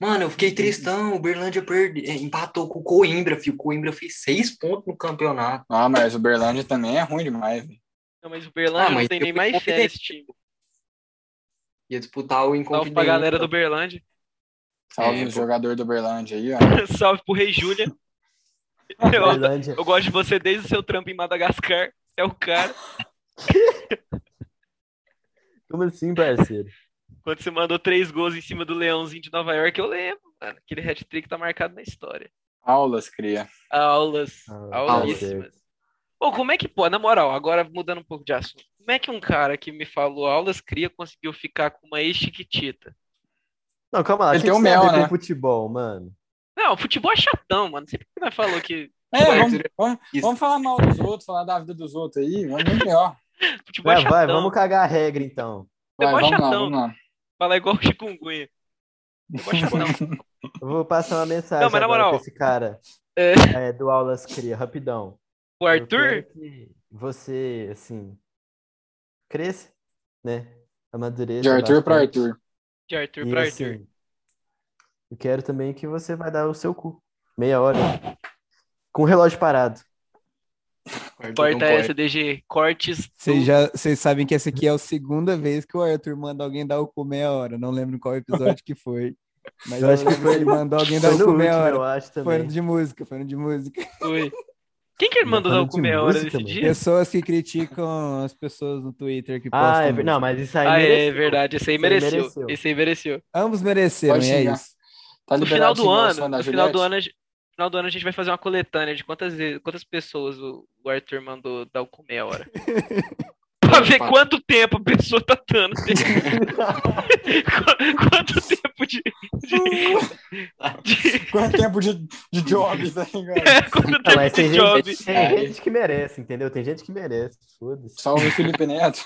Mano, eu fiquei tristão. O Berlândia perde... é, empatou com o Coimbra, filho. O Coimbra fez seis pontos no campeonato. Ah, mas o Berlândia também é ruim demais, velho. Não, mas o Berlândia Ah, mas não tem nem mais fé nesse time. Ia disputar o Salve Inconfidente. pra galera do Berlândia. Salve É, o jogador do Berlândia aí, ó. Salve pro Rei Júlia. Eu, eu gosto de você desde o seu trampo em Madagascar. É o cara. Como assim, parceiro? Quando você mandou três gols em cima do Leãozinho de Nova York, eu lembro, mano. Aquele hat-trick tá marcado na história. Aulas, cria. Aulas. Ah, Aulíssimas. Pô, como é que, pô, na moral, agora mudando um pouco de assunto. Como é que um cara que me falou aulas cria conseguiu ficar com uma ex-chiquitita? Não, calma lá. Ele tem a mel, né? futebol, mano? Não, futebol é chatão, mano. Sempre que nós falou que É, vamos, Arthur, vamos, isso. vamos falar mal dos outros, falar da vida dos outros aí. É muito melhor. futebol é Vai, vai, chatão. vamos cagar a regra, então. Vai, Futebol é vamos lá, chatão. vamos lá. Falar igual o chikungunya. Eu vou passar uma mensagem Não, mas na agora moral, pra esse cara é, é, do Aulas Cria, rapidão. o Arthur, quero que você, assim, cresça, né? Amadureça De Arthur pra bastante. Arthur. de Arthur E, pra assim, Arthur. eu quero também que você vai dar o seu cu. Meia hora. Com o relógio parado. Não Corta essa, DG. Cortes. Vocês já vocês sabem que essa aqui é a segunda vez que o Arthur manda alguém dar o cu meia hora. Não lembro qual episódio que foi. Mas Eu acho que foi- ele mandou alguém dar Foi o cu meia último, hora. eu acho Foi também. no de música, foi no de música. Oi. Quem que ele mandou dar o cu meia hora nesse dia? Pessoas que criticam as pessoas no Twitter que Ah, postam. é, ver- música. não, mas isso aí Ah, é verdade. Esse aí Esse mereceu. mereceu. Esse aí mereceu. Ambos mereceram, Pode e é isso. Tá No final do ano, no final do ano, a gente, no final do ano a gente vai fazer uma coletânea de quantas vezes, quantas pessoas o, o Arthur mandou dar o cu meia hora. pra ver quanto tempo a pessoa tá dando. Qu- quanto tempo de. de, de Quanto tempo de, de job, tá ligado? é, quanto Não, tempo mas tem de gente, tem gente que merece, entendeu? Tem gente que merece. Foda-se. Salve Felipe Neto.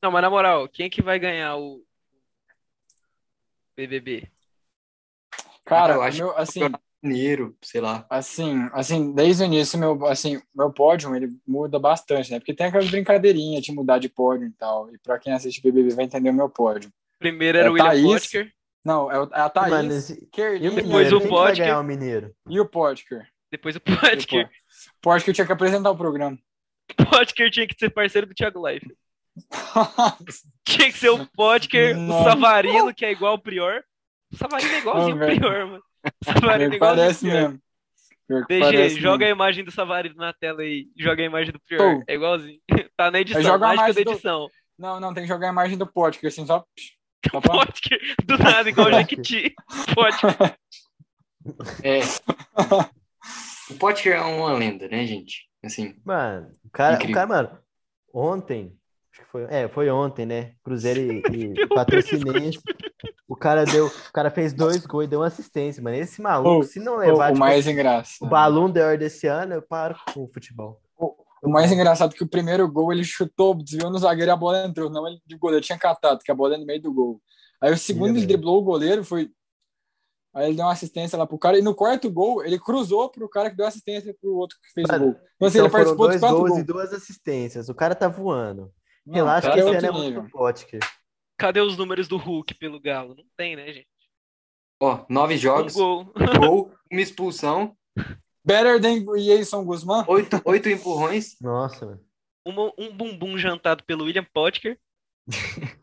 Não, mas na moral, quem é que vai ganhar o BBB? Cara, eu acho meu, assim, Mineiro, sei lá. assim, assim, desde o início, meu, assim, meu pódio, ele muda bastante, né? Porque tem aquelas brincadeirinhas de mudar de pódio e tal. E pra quem assiste BBB vai entender o meu pódio. Primeiro era É o William Thaís. Potker, Não, é o- é a Thaís, Mano, esse- E o Depois o Potker. o Mineiro? e o Potker. depois o E o Potker. Potker. Potker tinha que apresentar o programa. Potker tinha que ser parceiro do Thiago Life. Tinha que ser o Potker, o. Savarino, que é igual o Prior. O Savarino é igualzinho Não, o. Prior, mano. O Savarino é igualzinho Parece mesmo. DG, parece joga mesmo. a imagem do Savarino na tela aí. Joga a imagem do Prior. Pô. É igualzinho. Tá na edição, joga a mágica da imagem do- edição. Não, não, tem que jogar a imagem do Potker, assim, só. Potker, do nada, igual o Jequiti. Potker. É. O Potker é uma lenda, né, gente? Assim, Mano, o cara, o cara, mano, ontem, foi, é, foi ontem, né? Cruzeiro e, e Patrocinense. O cara deu, o cara fez dois gols e deu uma assistência, mano. Esse maluco, se não O, levar o tipo, mais o engraçado. Balloon d'Or desse ano, eu paro com o futebol. O mais engraçado é que o primeiro gol ele chutou, desviou no zagueiro e a bola entrou. Não, ele de goleiro tinha catado, que a bola é no meio do gol. Aí o segundo ele driblou o goleiro, foi. Aí ele deu uma assistência lá pro cara. E no quarto gol, ele cruzou pro cara que deu assistência pro outro que fez Mano, o gol. Então, assim, Então ele foram participou dos dois quatro gols gols. e duas assistências. O cara tá voando. Não, Relaxa que é esse outro ano é muito Potker. Cadê os números do Hulk pelo Galo? Não tem, né, gente? ó, nove Um jogos, gol. gol, uma expulsão, Better than Jason Guzman. oito, oito empurrões. Nossa. Uma- um bumbum jantado pelo William Potker.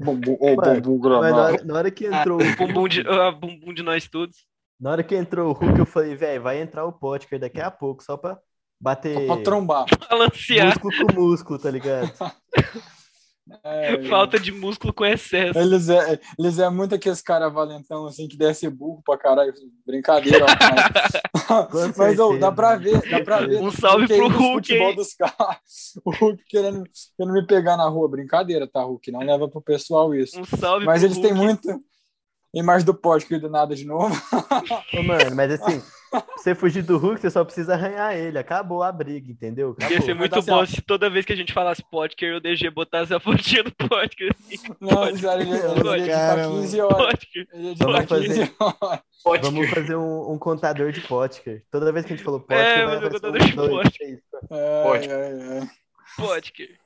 Bumbum, Mano, bumbum Mas na hora, na hora que entrou, o Bumbum de, ah, bumbum de nós todos. na hora que entrou o Hulk, eu falei, velho, vai entrar o Potker daqui a pouco, só pra bater Só pra trombar. Balancear. músculo com músculo, tá ligado? É, Falta de músculo com excesso. Eles é, eles é muito aqueles caras valentão, assim, que desce burro pra caralho. Brincadeira, mas, mas dá pra ver, dá pra ver. Um salve pro Hulk, hein? dos caras. O Hulk querendo, querendo me pegar na rua. Brincadeira, tá, Hulk? Não leva pro pessoal isso. Um salve Mas pro eles têm Hulk. muito. Imagem do pódio do nada de novo. Ô, mano, mas assim, você fugir do Hulk, você só precisa arranhar ele. Acabou a briga, entendeu? Acabou. Ia ser muito assim, bom ó. se toda vez que a gente falasse Potker, o DG botasse a fotinha do Potker. assim. Não, sério, ele, ia editar Cara, 15 horas. Vamos 15 fazer-. Vamos fazer um, um contador de Potker. Toda vez que a gente falou Potker, É, vai o aparecer contador de um, dois, Potker. três, quatro. Ai, Potker.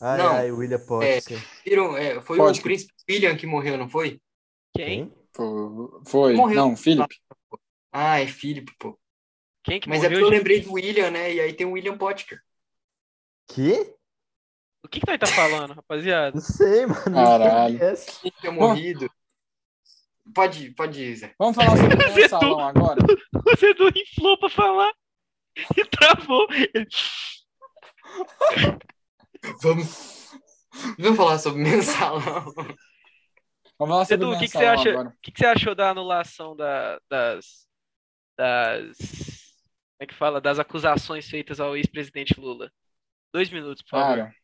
ai, ai. Não. William Potker. Viram? É, foi Potker. o príncipe William que morreu, não foi? Quem? Foi. Foi. Não, Felipe. Ah, é Felipe, pô. Quem que Mas é porque eu lembrei do William, né? E aí tem o William Potker. Que? O que que nós tá falando, rapaziada? Não sei, mano. Caralho. Quem tinha morrido. Pode, pode ir, Zé. Vamos falar sobre o Você mensalão agora? Você não inflou pra falar e travou. Vamos. Vamos falar sobre mensalão. Vamos falar sobre Edu, o o que, que você mensalão acha? agora. O que, que você achou da anulação da- das, das. Como é que fala? Das acusações feitas ao ex-presidente Lula? Dois minutos, por favor. Cara,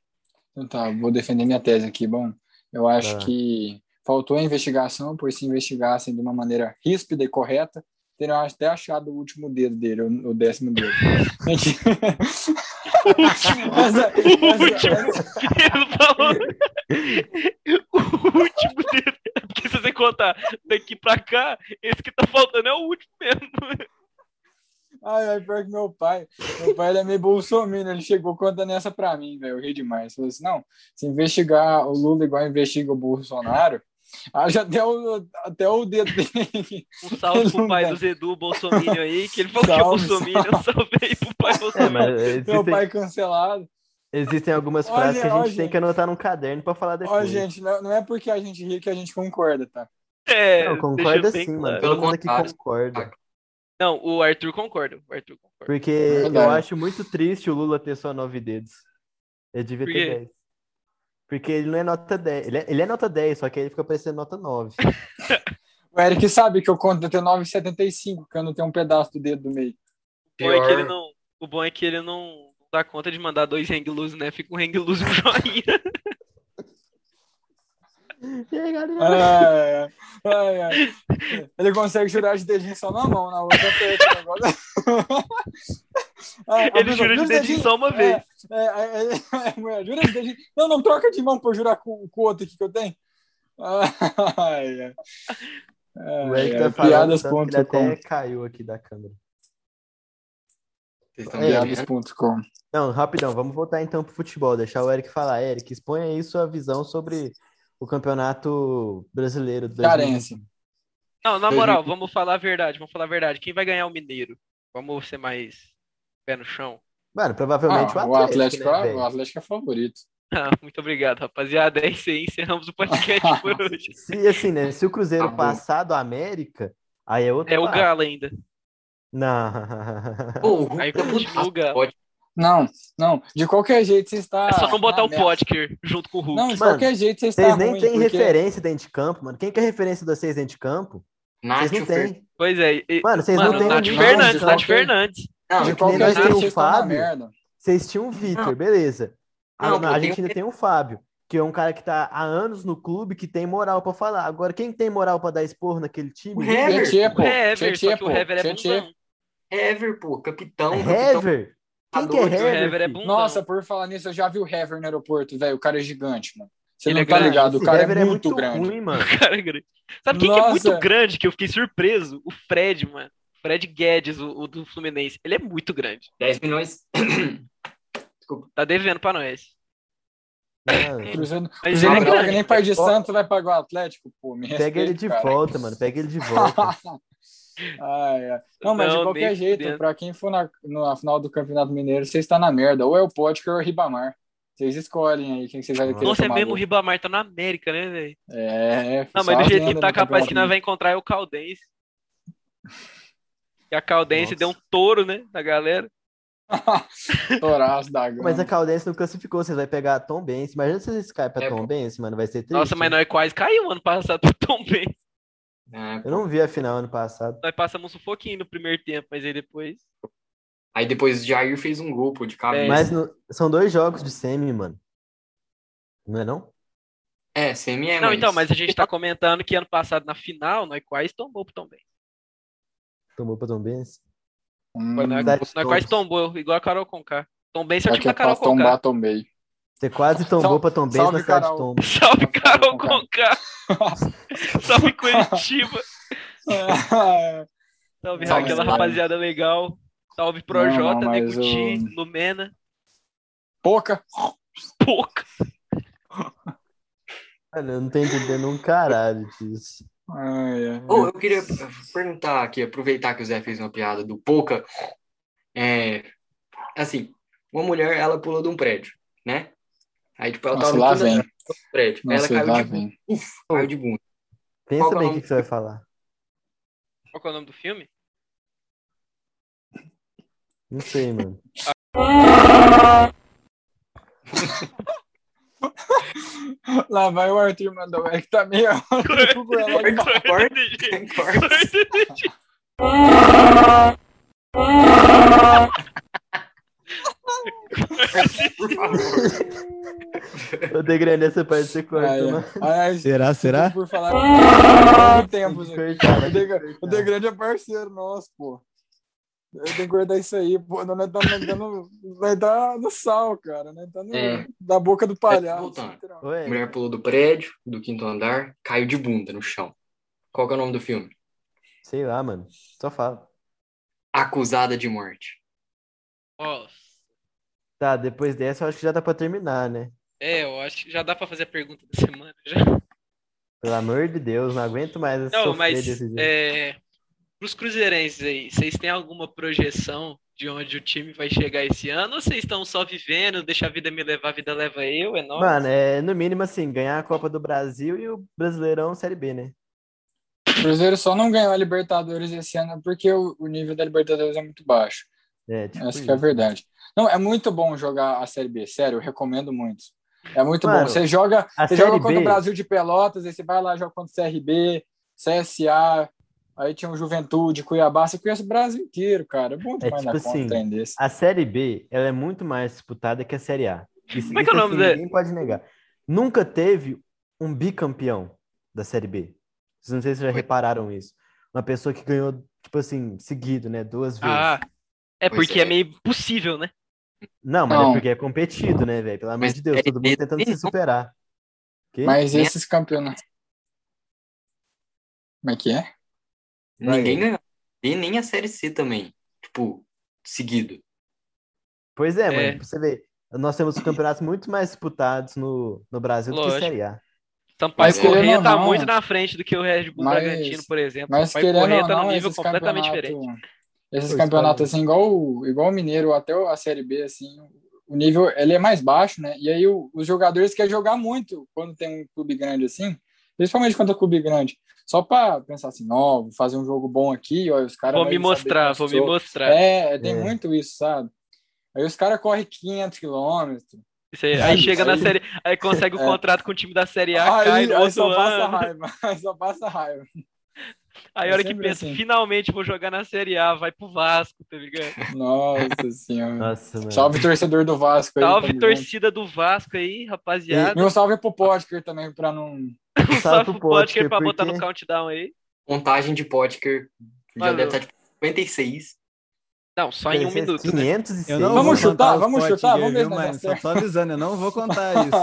então tá, vou defender minha tese aqui. Bom, eu acho Ah. que faltou a investigação, pois se investigassem de uma maneira ríspida e correta, teriam até achado o último dedo dele, o, o décimo dedo. Gente, O último. essa- O essa- último. essa- Ele falou. O último dele. Contar daqui pra cá, esse que tá faltando é o último mesmo. Ai, ai, pior que meu pai. Meu pai ele é meio bolsominion, ele chegou contando essa pra mim, velho. Eu ri demais. Falou assim: não, se investigar o Lula igual investiga o Bolsonaro, haja até o, até o dedo dele. Um salve pro pai do Zedu Bolsominion aí, que ele falou que é Salve, Bolsominion. Um salve aí pro pai É, Bolsominion. mas Meu pai cancelado. Existem algumas Olha, frases que a gente tem gente. que anotar num caderno pra falar Ó, depois. gente, não, não é porque a gente ri que a gente concorda, tá? É, Não, concorda sim, claro. mano. Pelo Todo mundo aqui contrário. concorda. Não, o Arthur concorda. O Arthur concorda. Porque eu Verdade. acho muito triste o Lula ter só nove dedos. Ele devia Por ter? 10. Porque ele não é nota 10. Ele é, ele é nota 10, só que ele fica parecendo nota 9. O Eric sabe que eu conto até 9,75, que eu não tenho um pedaço do dedo do meio. O bom é que ele não, o bom é que ele não dá conta de mandar dois hang loose, né? Fica um hang loose e um joinha. E aí, galera? Ai, ai, ai, ai. Ele consegue jurar de dedinho só na mão, na outra. Ah, a Ele pessoa, jura de "Jura dedinho só uma É, vez. É, é, é, é, jura de dedinho. Não, não troca de mão pra eu jurar com, com o outro aqui que eu tenho. Ai, ai. O Eric Ai, tá falando que ele até caiu aqui da câmera. É, vendo? Piadas.com. Não, rapidão, vamos voltar então pro futebol, deixar o Eric falar. Eric, exponha aí sua visão sobre o campeonato brasileiro. de 2020. Carência. Não, na moral, vamos falar a verdade, vamos falar a verdade. Quem vai ganhar o Mineiro? Vamos ser mais pé no chão. Mano, provavelmente Ah, o o Atlético, Atlético, né, é- o Atlético é favorito. Ah, muito obrigado, rapaziada. É isso aí, encerramos o podcast por hoje. Se assim, né? Se o Cruzeiro Tá passar do América, aí é outro É o papo. Galo ainda. Não. Pô, Aí Hulk continua o Galo. pode. Não, não. De qualquer jeito você está. É só não botar o. Potker junto com o Hulk. Não, de Mano, qualquer jeito você está Vocês nem têm porque- referência dentro de campo, mano. Quem que é referência de vocês dentro de campo? Vocês Nath não têm. Pois é. e- Mano, vocês Mano, não têm Nath. Fernandes, de Nath Fernandes. Não, que De nem qualquer nós jeito vocês o Fábio. Vocês tinham o Vitor, beleza. A, Não, a tem gente ainda tem o Fábio, que é um cara que tá há anos no clube, que tem moral pra falar. Agora, quem tem moral pra dar esporro naquele time? O Hever. Tietê, pô. O Hever, Tietê, o. Hever é Tietê. Hever, pô, capitão. É capitão. Hever? Quem que é O Hever? Hever é. Nossa, por falar nisso, eu já vi o Hever no aeroporto, velho. O cara é gigante, mano. Você Ele não é tá grande. ligado, o cara Hever é muito grande. ruim, mano. cara é grande. Sabe quem que é muito grande que eu fiquei surpreso? O Fred, mano. Fred Guedes, o, o do Fluminense. Ele é muito grande. 10 milhões. Tá devendo pra nós. Mano, Cruzeiro, Mas ele é grande. nem pai de santo, vai pagar o Atlético, pô. Me Pega ele de cara. volta, mano. Pega ele de volta. Ai, ai. Não, mas Não, de qualquer jeito, pra quem for na, na final do Campeonato Mineiro, você está na merda. Ou é o Potker ou é o Ribamar. Vocês escolhem aí quem vocês vão querer Nossa, é mesmo o. Ribamar tá na América, né, velho? É, Não, mas do jeito que tá capaz que nós vai encontrar é o Caldense. E a Caldense Nossa. deu um touro, né, da galera. Toraço da. Mas a Caldense não classificou, vocês vão pegar a Tom Benz. Imagina se vocês caem pra É, Tom. Benz, mano. Vai ser triste. Nossa, mas nós quase caímos ano passado pro Tom Benz. É, pô. Eu não vi a final ano passado. Nós passamos um sufoquinho no primeiro tempo, mas aí depois. Aí depois Jair fez um gol, pô, de cabeça. Mas no- são dois jogos de semi, mano. Não é não? É, semi é, Não, então, mas a gente tá comentando que ano passado na final nós quase tombou pro Tom Benz. Tomou pra Tom Benz? Hum, Nós, quase tombou, igual a Carol Conká. Tom Benz é o time é da Carol pra tombar, Conká. tombei. Você quase tombou Salve- pra Tom Benz salve, na cidade de. Tombo. Salve, Carol Conká. Salve, Curitiba. Salve, Salve, aquela rapaziada legal. Salve, Projota, Neguti, o- Lumena. Pouca. Pouca. Mano, eu não tô entendendo um caralho disso. Ai, ai. Ô, eu queria perguntar aqui, aproveitar que o Zé fez uma piada do Pouca. É, assim, uma mulher, ela pula de um prédio, né? Aí, tipo, ela Nossa, tava lá no quinto vem. prédio. Aí ela Nossa, caiu lá de bunda. Uf, caiu de bunda. Pensa Qual é bem o que, que você vai falar. Qual que é o nome do filme? Não sei, mano. Lá vai o Arthur mandou. É que tá meio. Por favor. Ô, Degrande, essa parte você corta, mano. ai, ai, Será? Será? Por falar longo tempo, Zé. Cortar, O vai Degrande- O Degrande é parceiro nosso, pô. Eu tenho que guardar isso aí, pô. Nós estamos dando. Nós tá no sal, cara. Nós tá no, É. da boca do palhaço. Ué, mulher pulou do prédio, do quinto andar, caiu de bunda no chão. Qual que é o nome do filme? sei lá, mano. Só fala. Acusada de morte. Ó, Tá, depois dessa eu acho que já dá pra terminar, né? é, eu acho que já dá pra fazer a pergunta da semana já. Pelo amor de Deus, não aguento mais Não, sofrer mas desse jeito. é, pros cruzeirenses aí, vocês têm alguma projeção de onde o time vai chegar esse ano? Ou vocês estão só vivendo, deixa a vida me levar, a vida leva eu, é nóis? Mano, é no mínimo assim, ganhar a Copa do Brasil e o Brasileirão Série B, né? O Cruzeiro só não ganhou a Libertadores esse ano porque o, o nível da Libertadores é muito baixo. É, tipo Essa que é a verdade. Não, é muito bom jogar a Série B, sério, eu recomendo muito. É muito Mano, bom. Você joga, você joga contra B- o Brasil de Pelotas, aí você vai lá joga contra o CRB, CSA, aí tinha o Juventude, Cuiabá, você conhece o Brasil inteiro, cara. É bom demais tipo na conta assim, trem desse. A Série B, ela é muito mais disputada que a Série A. Isso, Como é que é o nome assim, da- Ninguém pode negar. Nunca teve um bicampeão da Série B. Vocês Não sei se já repararam isso. Uma pessoa que ganhou, tipo assim, seguido, né? Duas vezes. Ah, é Pois porque é é. meio impossível, né? Não, mas Não. é porque é competido, né, velho? Pelo amor Mas de Deus, Série todo mundo tentando se superar. Quê? Mas nem- esses campeonatos. Como é que é? Ninguém ganhou. E nem a Série C também. Tipo, seguido. Pois é, É. mano, pra você ver. Nós temos campeonatos muito mais disputados no, no Brasil do que Lógico. Série A. Sampaio Mas ou tá não- muito na frente do que o Red Bull Mas- Bragantino, por exemplo. Mas Sampaio ou tá num nível completamente campeonatos, diferente. Esses Pô, campeonatos espero- assim, igual, o- igual o Mineiro até a Série B, assim, o nível ele é mais baixo, né? E aí o- os jogadores querem jogar muito quando tem um clube grande assim, principalmente quando é clube grande. Só para pensar assim, ó, vou fazer um jogo bom aqui, ó, os caras Vou vai me mostrar, vou me mostrar. É, tem É. muito isso, sabe? Aí os caras correm 500 quilômetros. Isso aí, aí Aí- chega na aí- série, aí consegue o É. contrato com o time da Série A, cai Aí, no aí outro só passa ano. raiva, aí só passa raiva. Aí a É hora que sempre pensa, assim. finalmente vou jogar na Série A, vai pro Vasco, tá ligado? Nossa senhora. Nossa, mano. Salve torcedor do Vasco aí. Salve torcida do Vasco aí, rapaziada. Meu salve pro Potker também, pra não. Um Salve salve pro Potker Potker, pra botar no countdown aí. Contagem de Potker já deve estar tipo 56. Não, só em um minuto, né? 506. Eu não Vamos chutar, vamos chutar, vamos ver mano? Só tô avisando, eu não vou contar isso.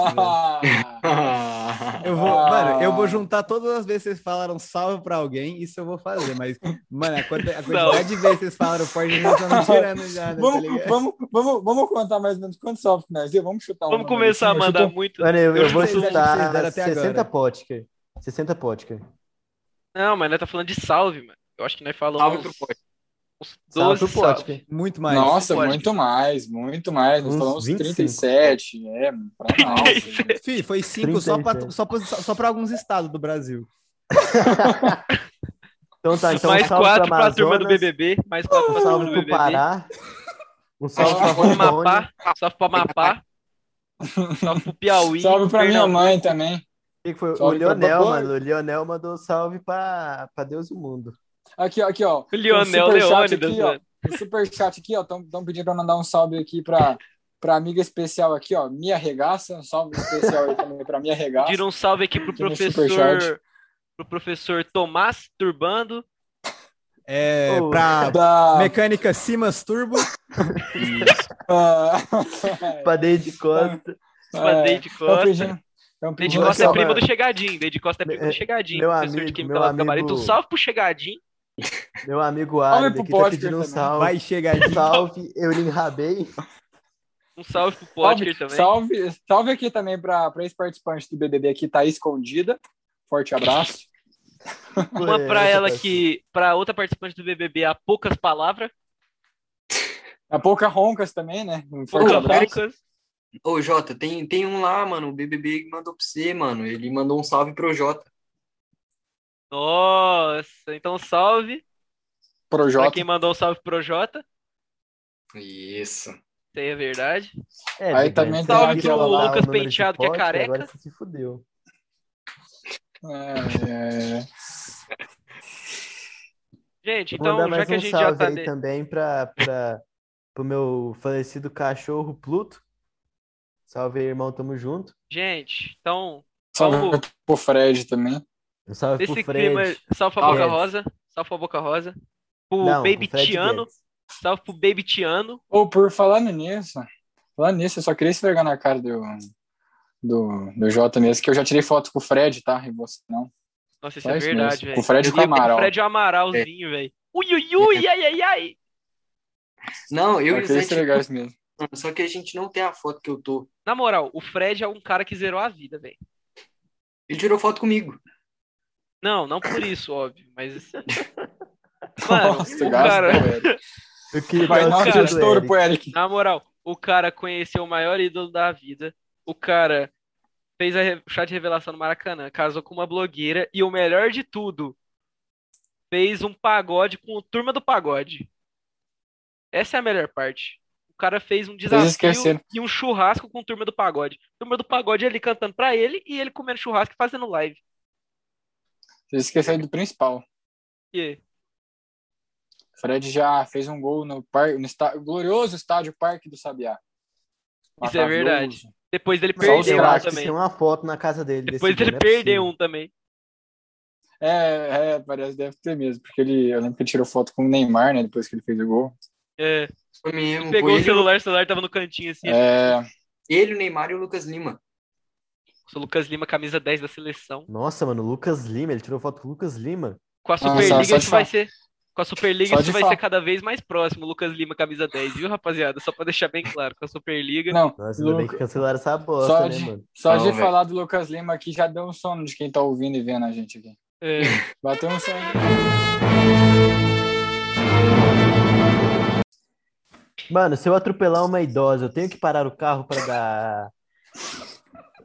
Eu vou, Ah. mano, eu vou juntar todas as vezes que vocês falaram salve pra alguém, isso eu vou fazer, mas, mano, a quanti- a quantidade de vezes que vocês falaram pode já estão tirando já, né, tá vamos, ligado? vamos, vamos, vamos contar mais ou menos quantos salve que nós? Vamos chutar um Vamos número começar a assim, eu mandar chuto- muito. Mano, eu, eu Eu vou chutar deram até 60 agora. Potker. 60 Potker. Não, mas nós tá falando de salve, mano. Eu acho que nós falamos Salve pro Potker. Uns Salve 12 pro salve. Potker. Muito mais. Nossa, Pode. muito mais, muito mais. Nós falamos 25. 37. É, pra nós. 37. Fih, foi cinco só pra, 37. só, pra, só pra alguns estados do Brasil. Então tá, então mais um salve quatro pro pra turma do BBB. Mais quatro pra um turma salve do pro BBB. Pará, um salve pra pro Rondônia. Salve pro Amapá. Salve pro Piauí. Salve pra minha mãe também. O que que foi? O Salve pra Lionel, papai. mano. O Lionel mandou salve pra, pra Deus e o mundo. Aqui, ó, aqui, ó. O Lionel Um Leônidas, aqui, ó. O superchat aqui, ó. Estão pedindo pra mandar um salve aqui pra, pra amiga especial aqui, ó. Mia Regaça. Um salve especial aí também pra Mia Regaça. Pediram um salve aqui pro Aqui professor. Pro professor Tomás Turbando. É, Oh. pra Da... mecânica Simas Turbo. Ah, Pra Deide Costa. Pra Deide Tão Costa. pedindo- tão Deide pedindo Costa é primo do Chegadinho. Deide Costa é primo do Chegadinho. meu professor de amigo- Química meu lá do Gabarito. Um amigo- salve pro Chegadinho. Meu amigo pro aqui tá pedindo um salve. Vai chegar de Salve, Eulin Rabei. Um salve pro Salve, Potker também. salve, salve aqui também para esse participante do BBB aqui, tá escondida. Forte abraço. Uma pra ela que. Pra outra participante do BBB, há poucas palavras. A pouca roncas também, né? Um forte abraço. poucas. Ô, Jota, tem, tem um lá, mano, o BBB que mandou pra você, mano. Ele mandou um salve pro Jota. Nossa, então salve. Pra Projota. quem mandou um salve pro Jota. Isso. Isso aí é verdade. É, Aí gente, também você tem sabe aquela que lá, o Lucas Penteado, que é careca. Agora você se fudeu. É, é, é. Gente, Vou então, já que a gente já salve tá. aí de- também pra, pra, pro meu falecido cachorro Pluto. Salve aí, irmão, tamo junto. Gente, então, Salve pro Fred também. Um salve esse pro Fred. clima. Salve pra. Boca Rosa. Salve pra Boca Rosa. Pro Não, Baby Tiano. Guedes. Salve pro Baby Tiano. Ou por falar nisso, falando nisso, eu só queria esfregar na cara do, do, do Jota mesmo, que eu já tirei foto com o Fred, tá? E você não. Nossa, isso é isso verdade, velho. Com o Fred e com o Amaral. o Fred e o Amaralzinho, velho. Ui, ui, ui, ai, ai, ai. Não, eu Eu e o mesmo. tiramos, só que a gente não tem a foto que eu tô. Na moral, o Fred é um cara que zerou a vida, velho. Ele tirou foto comigo. Não, não por isso, óbvio, mas. Mano, Nossa, o cara. Eu queria Vai dar um estouro Eric. pro Eric. na moral, o cara conheceu o maior ídolo da vida. O cara fez a re- chá de revelação no Maracanã, casou com uma blogueira e o melhor de tudo, fez um pagode com o Turma do Pagode. Essa é a melhor parte. O cara fez um desafio e um churrasco com o Turma do Pagode. Turma do Pagode ali cantando pra ele e ele comendo churrasco e fazendo live. Vocês esqueceram do principal. E O Fred já fez um gol no, par... no está... glorioso estádio Parque do Sabiá. Isso é verdade. depois dele perder um Eu craques acho que também. tem uma foto na casa dele. Depois dele é perder um também. É, é, parece deve ter mesmo, porque ele, eu lembro que ele tirou foto com o Neymar, né, depois que ele fez o gol. É, Foi mesmo. pegou Foi o ele, celular, o celular tava no cantinho assim. É, ele, o Neymar e o Lucas Lima. O Lucas Lima, camisa 10 da seleção. Nossa, mano, o Lucas Lima, ele tirou foto com o Lucas Lima. Com a Superliga isso vai ser. Com a Superliga isso vai fa- ser cada vez mais próximo. Lucas Lima, camisa 10, viu, rapaziada? Só pra deixar bem claro. Com a Superliga. não, Nossa, ainda bem que cancelaram essa bosta, só né, de, mano? só Não, de velho. falar do Lucas Lima aqui já deu um sono de quem tá ouvindo e vendo a gente aqui. É. Bateu um sono. Mano, se eu atropelar uma idosa, eu tenho que parar o carro pra dar.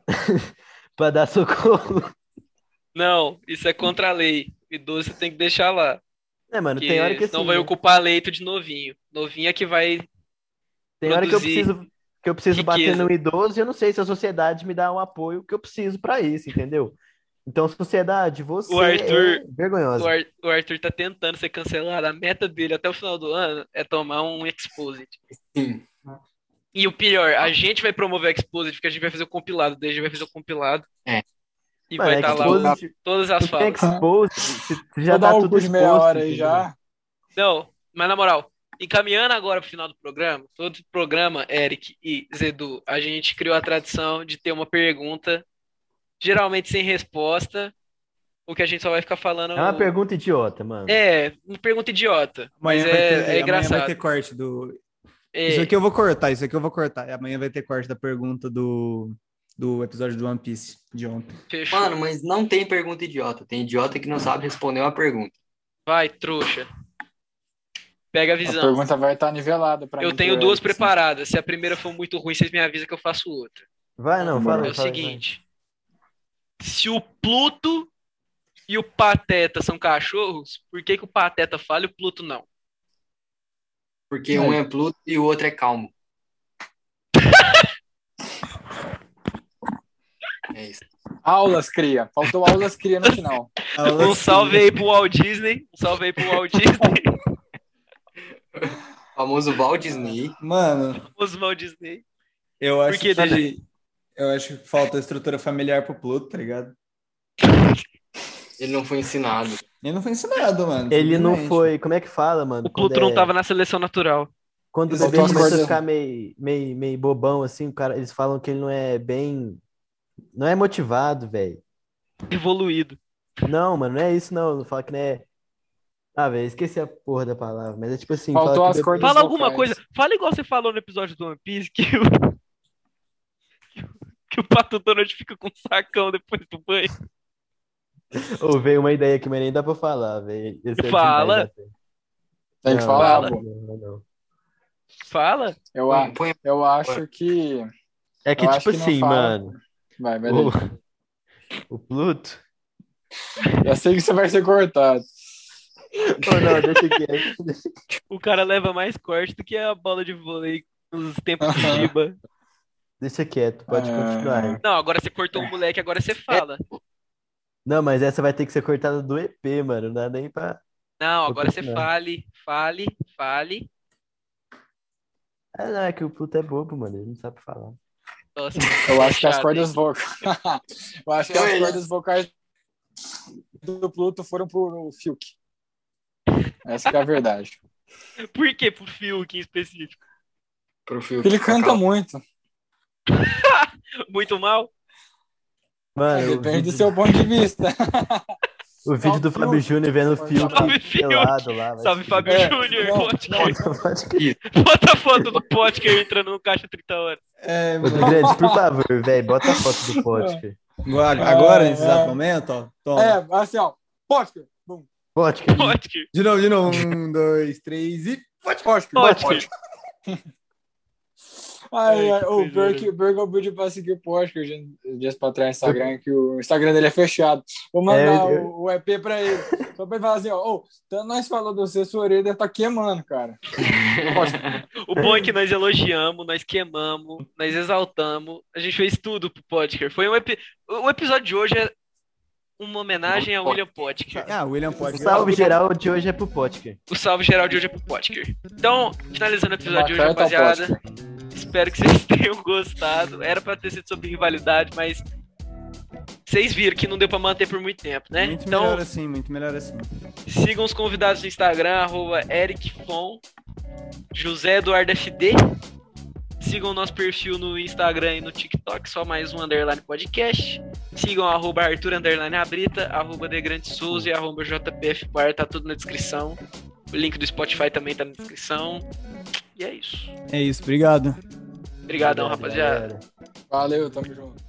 pra dar socorro. Não, isso é contra a lei. Idoso você tem que deixar lá. É, mano, tem hora que assim. senão vai né? ocupar leito de novinho. Novinho é que vai. Tem hora que eu preciso, que eu preciso bater no idoso e eu não sei se a sociedade me dá um apoio que eu preciso pra isso, entendeu? Então, sociedade, você O Arthur- é vergonhosa. O, Ar- o Arthur tá tentando ser cancelado. A meta dele até o final do ano é tomar um Exposit. Sim. E o pior, a gente vai promover o Exposit porque a gente vai fazer o compilado a gente vai fazer o compilado. É. E Mano, vai estar lá o- Exposit- todas as falas. Se já Vou tá dar um tudo de meia exposto, hora aí já. Não, mas na moral, encaminhando agora pro final do programa, todo programa, Eric e Zedu, a gente criou a tradição de ter uma pergunta, geralmente sem resposta, o que a gente só vai ficar falando. É uma pergunta idiota, mano. É, uma pergunta idiota. Amanhã, Mas vai é, ter, é amanhã vai engraçado. ter corte do. É, Isso aqui eu vou cortar, isso aqui eu vou cortar. Amanhã vai ter corte da pergunta do, do episódio do One Piece de ontem. fechou. Mano, mas não tem pergunta idiota. Tem idiota que não sabe responder uma pergunta. Vai, trouxa. Pega a A visão. pergunta vai estar nivelada pra Eu mim, tenho duas assim. preparadas. Se a primeira for muito ruim, vocês me avisam que eu faço outra. Vai, não, fala É o fala seguinte: se o Pluto e o Pateta são cachorros, por que, que o Pateta fala e o Pluto não? Porque um é Pluto e o outro é calmo. É isso. Aulas cria. Faltou aulas cria no final. Um salve aí pro Walt Disney. Um salve aí pro Walt Disney. O famoso Walt Disney. Mano, Os Walt Disney. eu acho que, que. Eu acho que falta estrutura familiar pro Pluto, tá ligado? Ele não foi ensinado. Ele não foi ensinado, mano. Ele não foi. Como é que fala, mano? O Pluto não é- tava na seleção natural. Quando o Faltou bebê começa a cordas. ficar meio, meio, meio bobão, assim, o cara, eles falam que ele não é bem. Não é motivado, velho. Evoluído. Não, mano, não é isso, não. Não fala que não é. Ah, velho, esqueci a porra da palavra. Mas é tipo assim. Faltou fala as que o cordas Fala alguma coisa. Fala igual você falou no episódio do One Piece que o. Que o Pato Donald fica com um sacão depois do banho. Ô, veio uma ideia aqui, mas nem dá pra falar, velho. É Fala. demais, até. Tem que Não, falar, fala. pô. não, não. Fala. Eu, a- eu acho que. É que, Eu tipo que assim, fala. mano. Vai, vai O, daí. o Pluto. Eu sei que você vai ser cortado. Ô, não, deixa quieto. deixa O cara leva mais corte do que a bola de vôlei nos tempos de Giba. Deixa quieto, pode Ah. continuar. Não, agora você cortou o moleque, agora você fala. Não, mas essa vai ter que ser cortada do EP, mano. Não dá nem pra. Não, agora você fale, fale, fale. Ah, não, é que o Pluto é bobo, mano. Ele não sabe falar. Nossa, Eu acho que as cordas vocais. eu acho que Então é as cordas vocais do Pluto foram pro Fiuk. Essa que é a verdade. Por que pro Fiuk em específico? pro. Porque ele canta muito. Muito mal? Mano, Depende do vídeo, seu ponto de vista. o vídeo do Fábio. Júnior vendo o Fiuk Fiuk. pelado lá. Salve, Fábio É, Júnior. Potker. Bota a foto do Potker entrando no caixa 30 horas. É, Ô. Grande, por favor, velho, bota a foto do Potker. Agora, agora, É, nesse é. exato momento, ó. Toma. É, assim, ó. Potker. Bum. Potker. Potker. De novo, de novo. Um, dois, três e. Potker. Potker. Ai, Ai, ai, que o Burke eu pedi pra seguir o Potker dias dias pra trás no Instagram, que o Instagram dele é fechado. Vou mandar É, eu- o, o EP pra ele. Só pra ele falar assim, ó, ô, então nós falou de você, sua orelha tá queimando, cara. O bom é que nós elogiamos, nós queimamos, nós exaltamos. A gente fez tudo pro Potker. Foi um epi... O episódio de hoje é uma homenagem a William Potker. Ah, William O pode. salve geral de hoje é pro Potker. O salve geral de hoje é pro Potker. Então, finalizando o episódio de hoje, ao rapaziada. Espero que vocês tenham gostado. Era pra ter sido sobre rivalidade, mas vocês viram que não deu pra manter por muito tempo, né? Muito então, melhor assim, muito melhor assim. sigam os convidados no Instagram, arroba ericfon, José Eduardo FD. Sigam o nosso perfil no Instagram e no TikTok, só mais um underline podcast. Sigam arroba Arthur underline Abrita, arroba The Grande Souza e arroba JPF Bar, tá tudo na descrição. O link do Spotify também tá na descrição. E é isso. É isso, obrigado. Obrigadão, rapaziada. Valeu, tamo junto.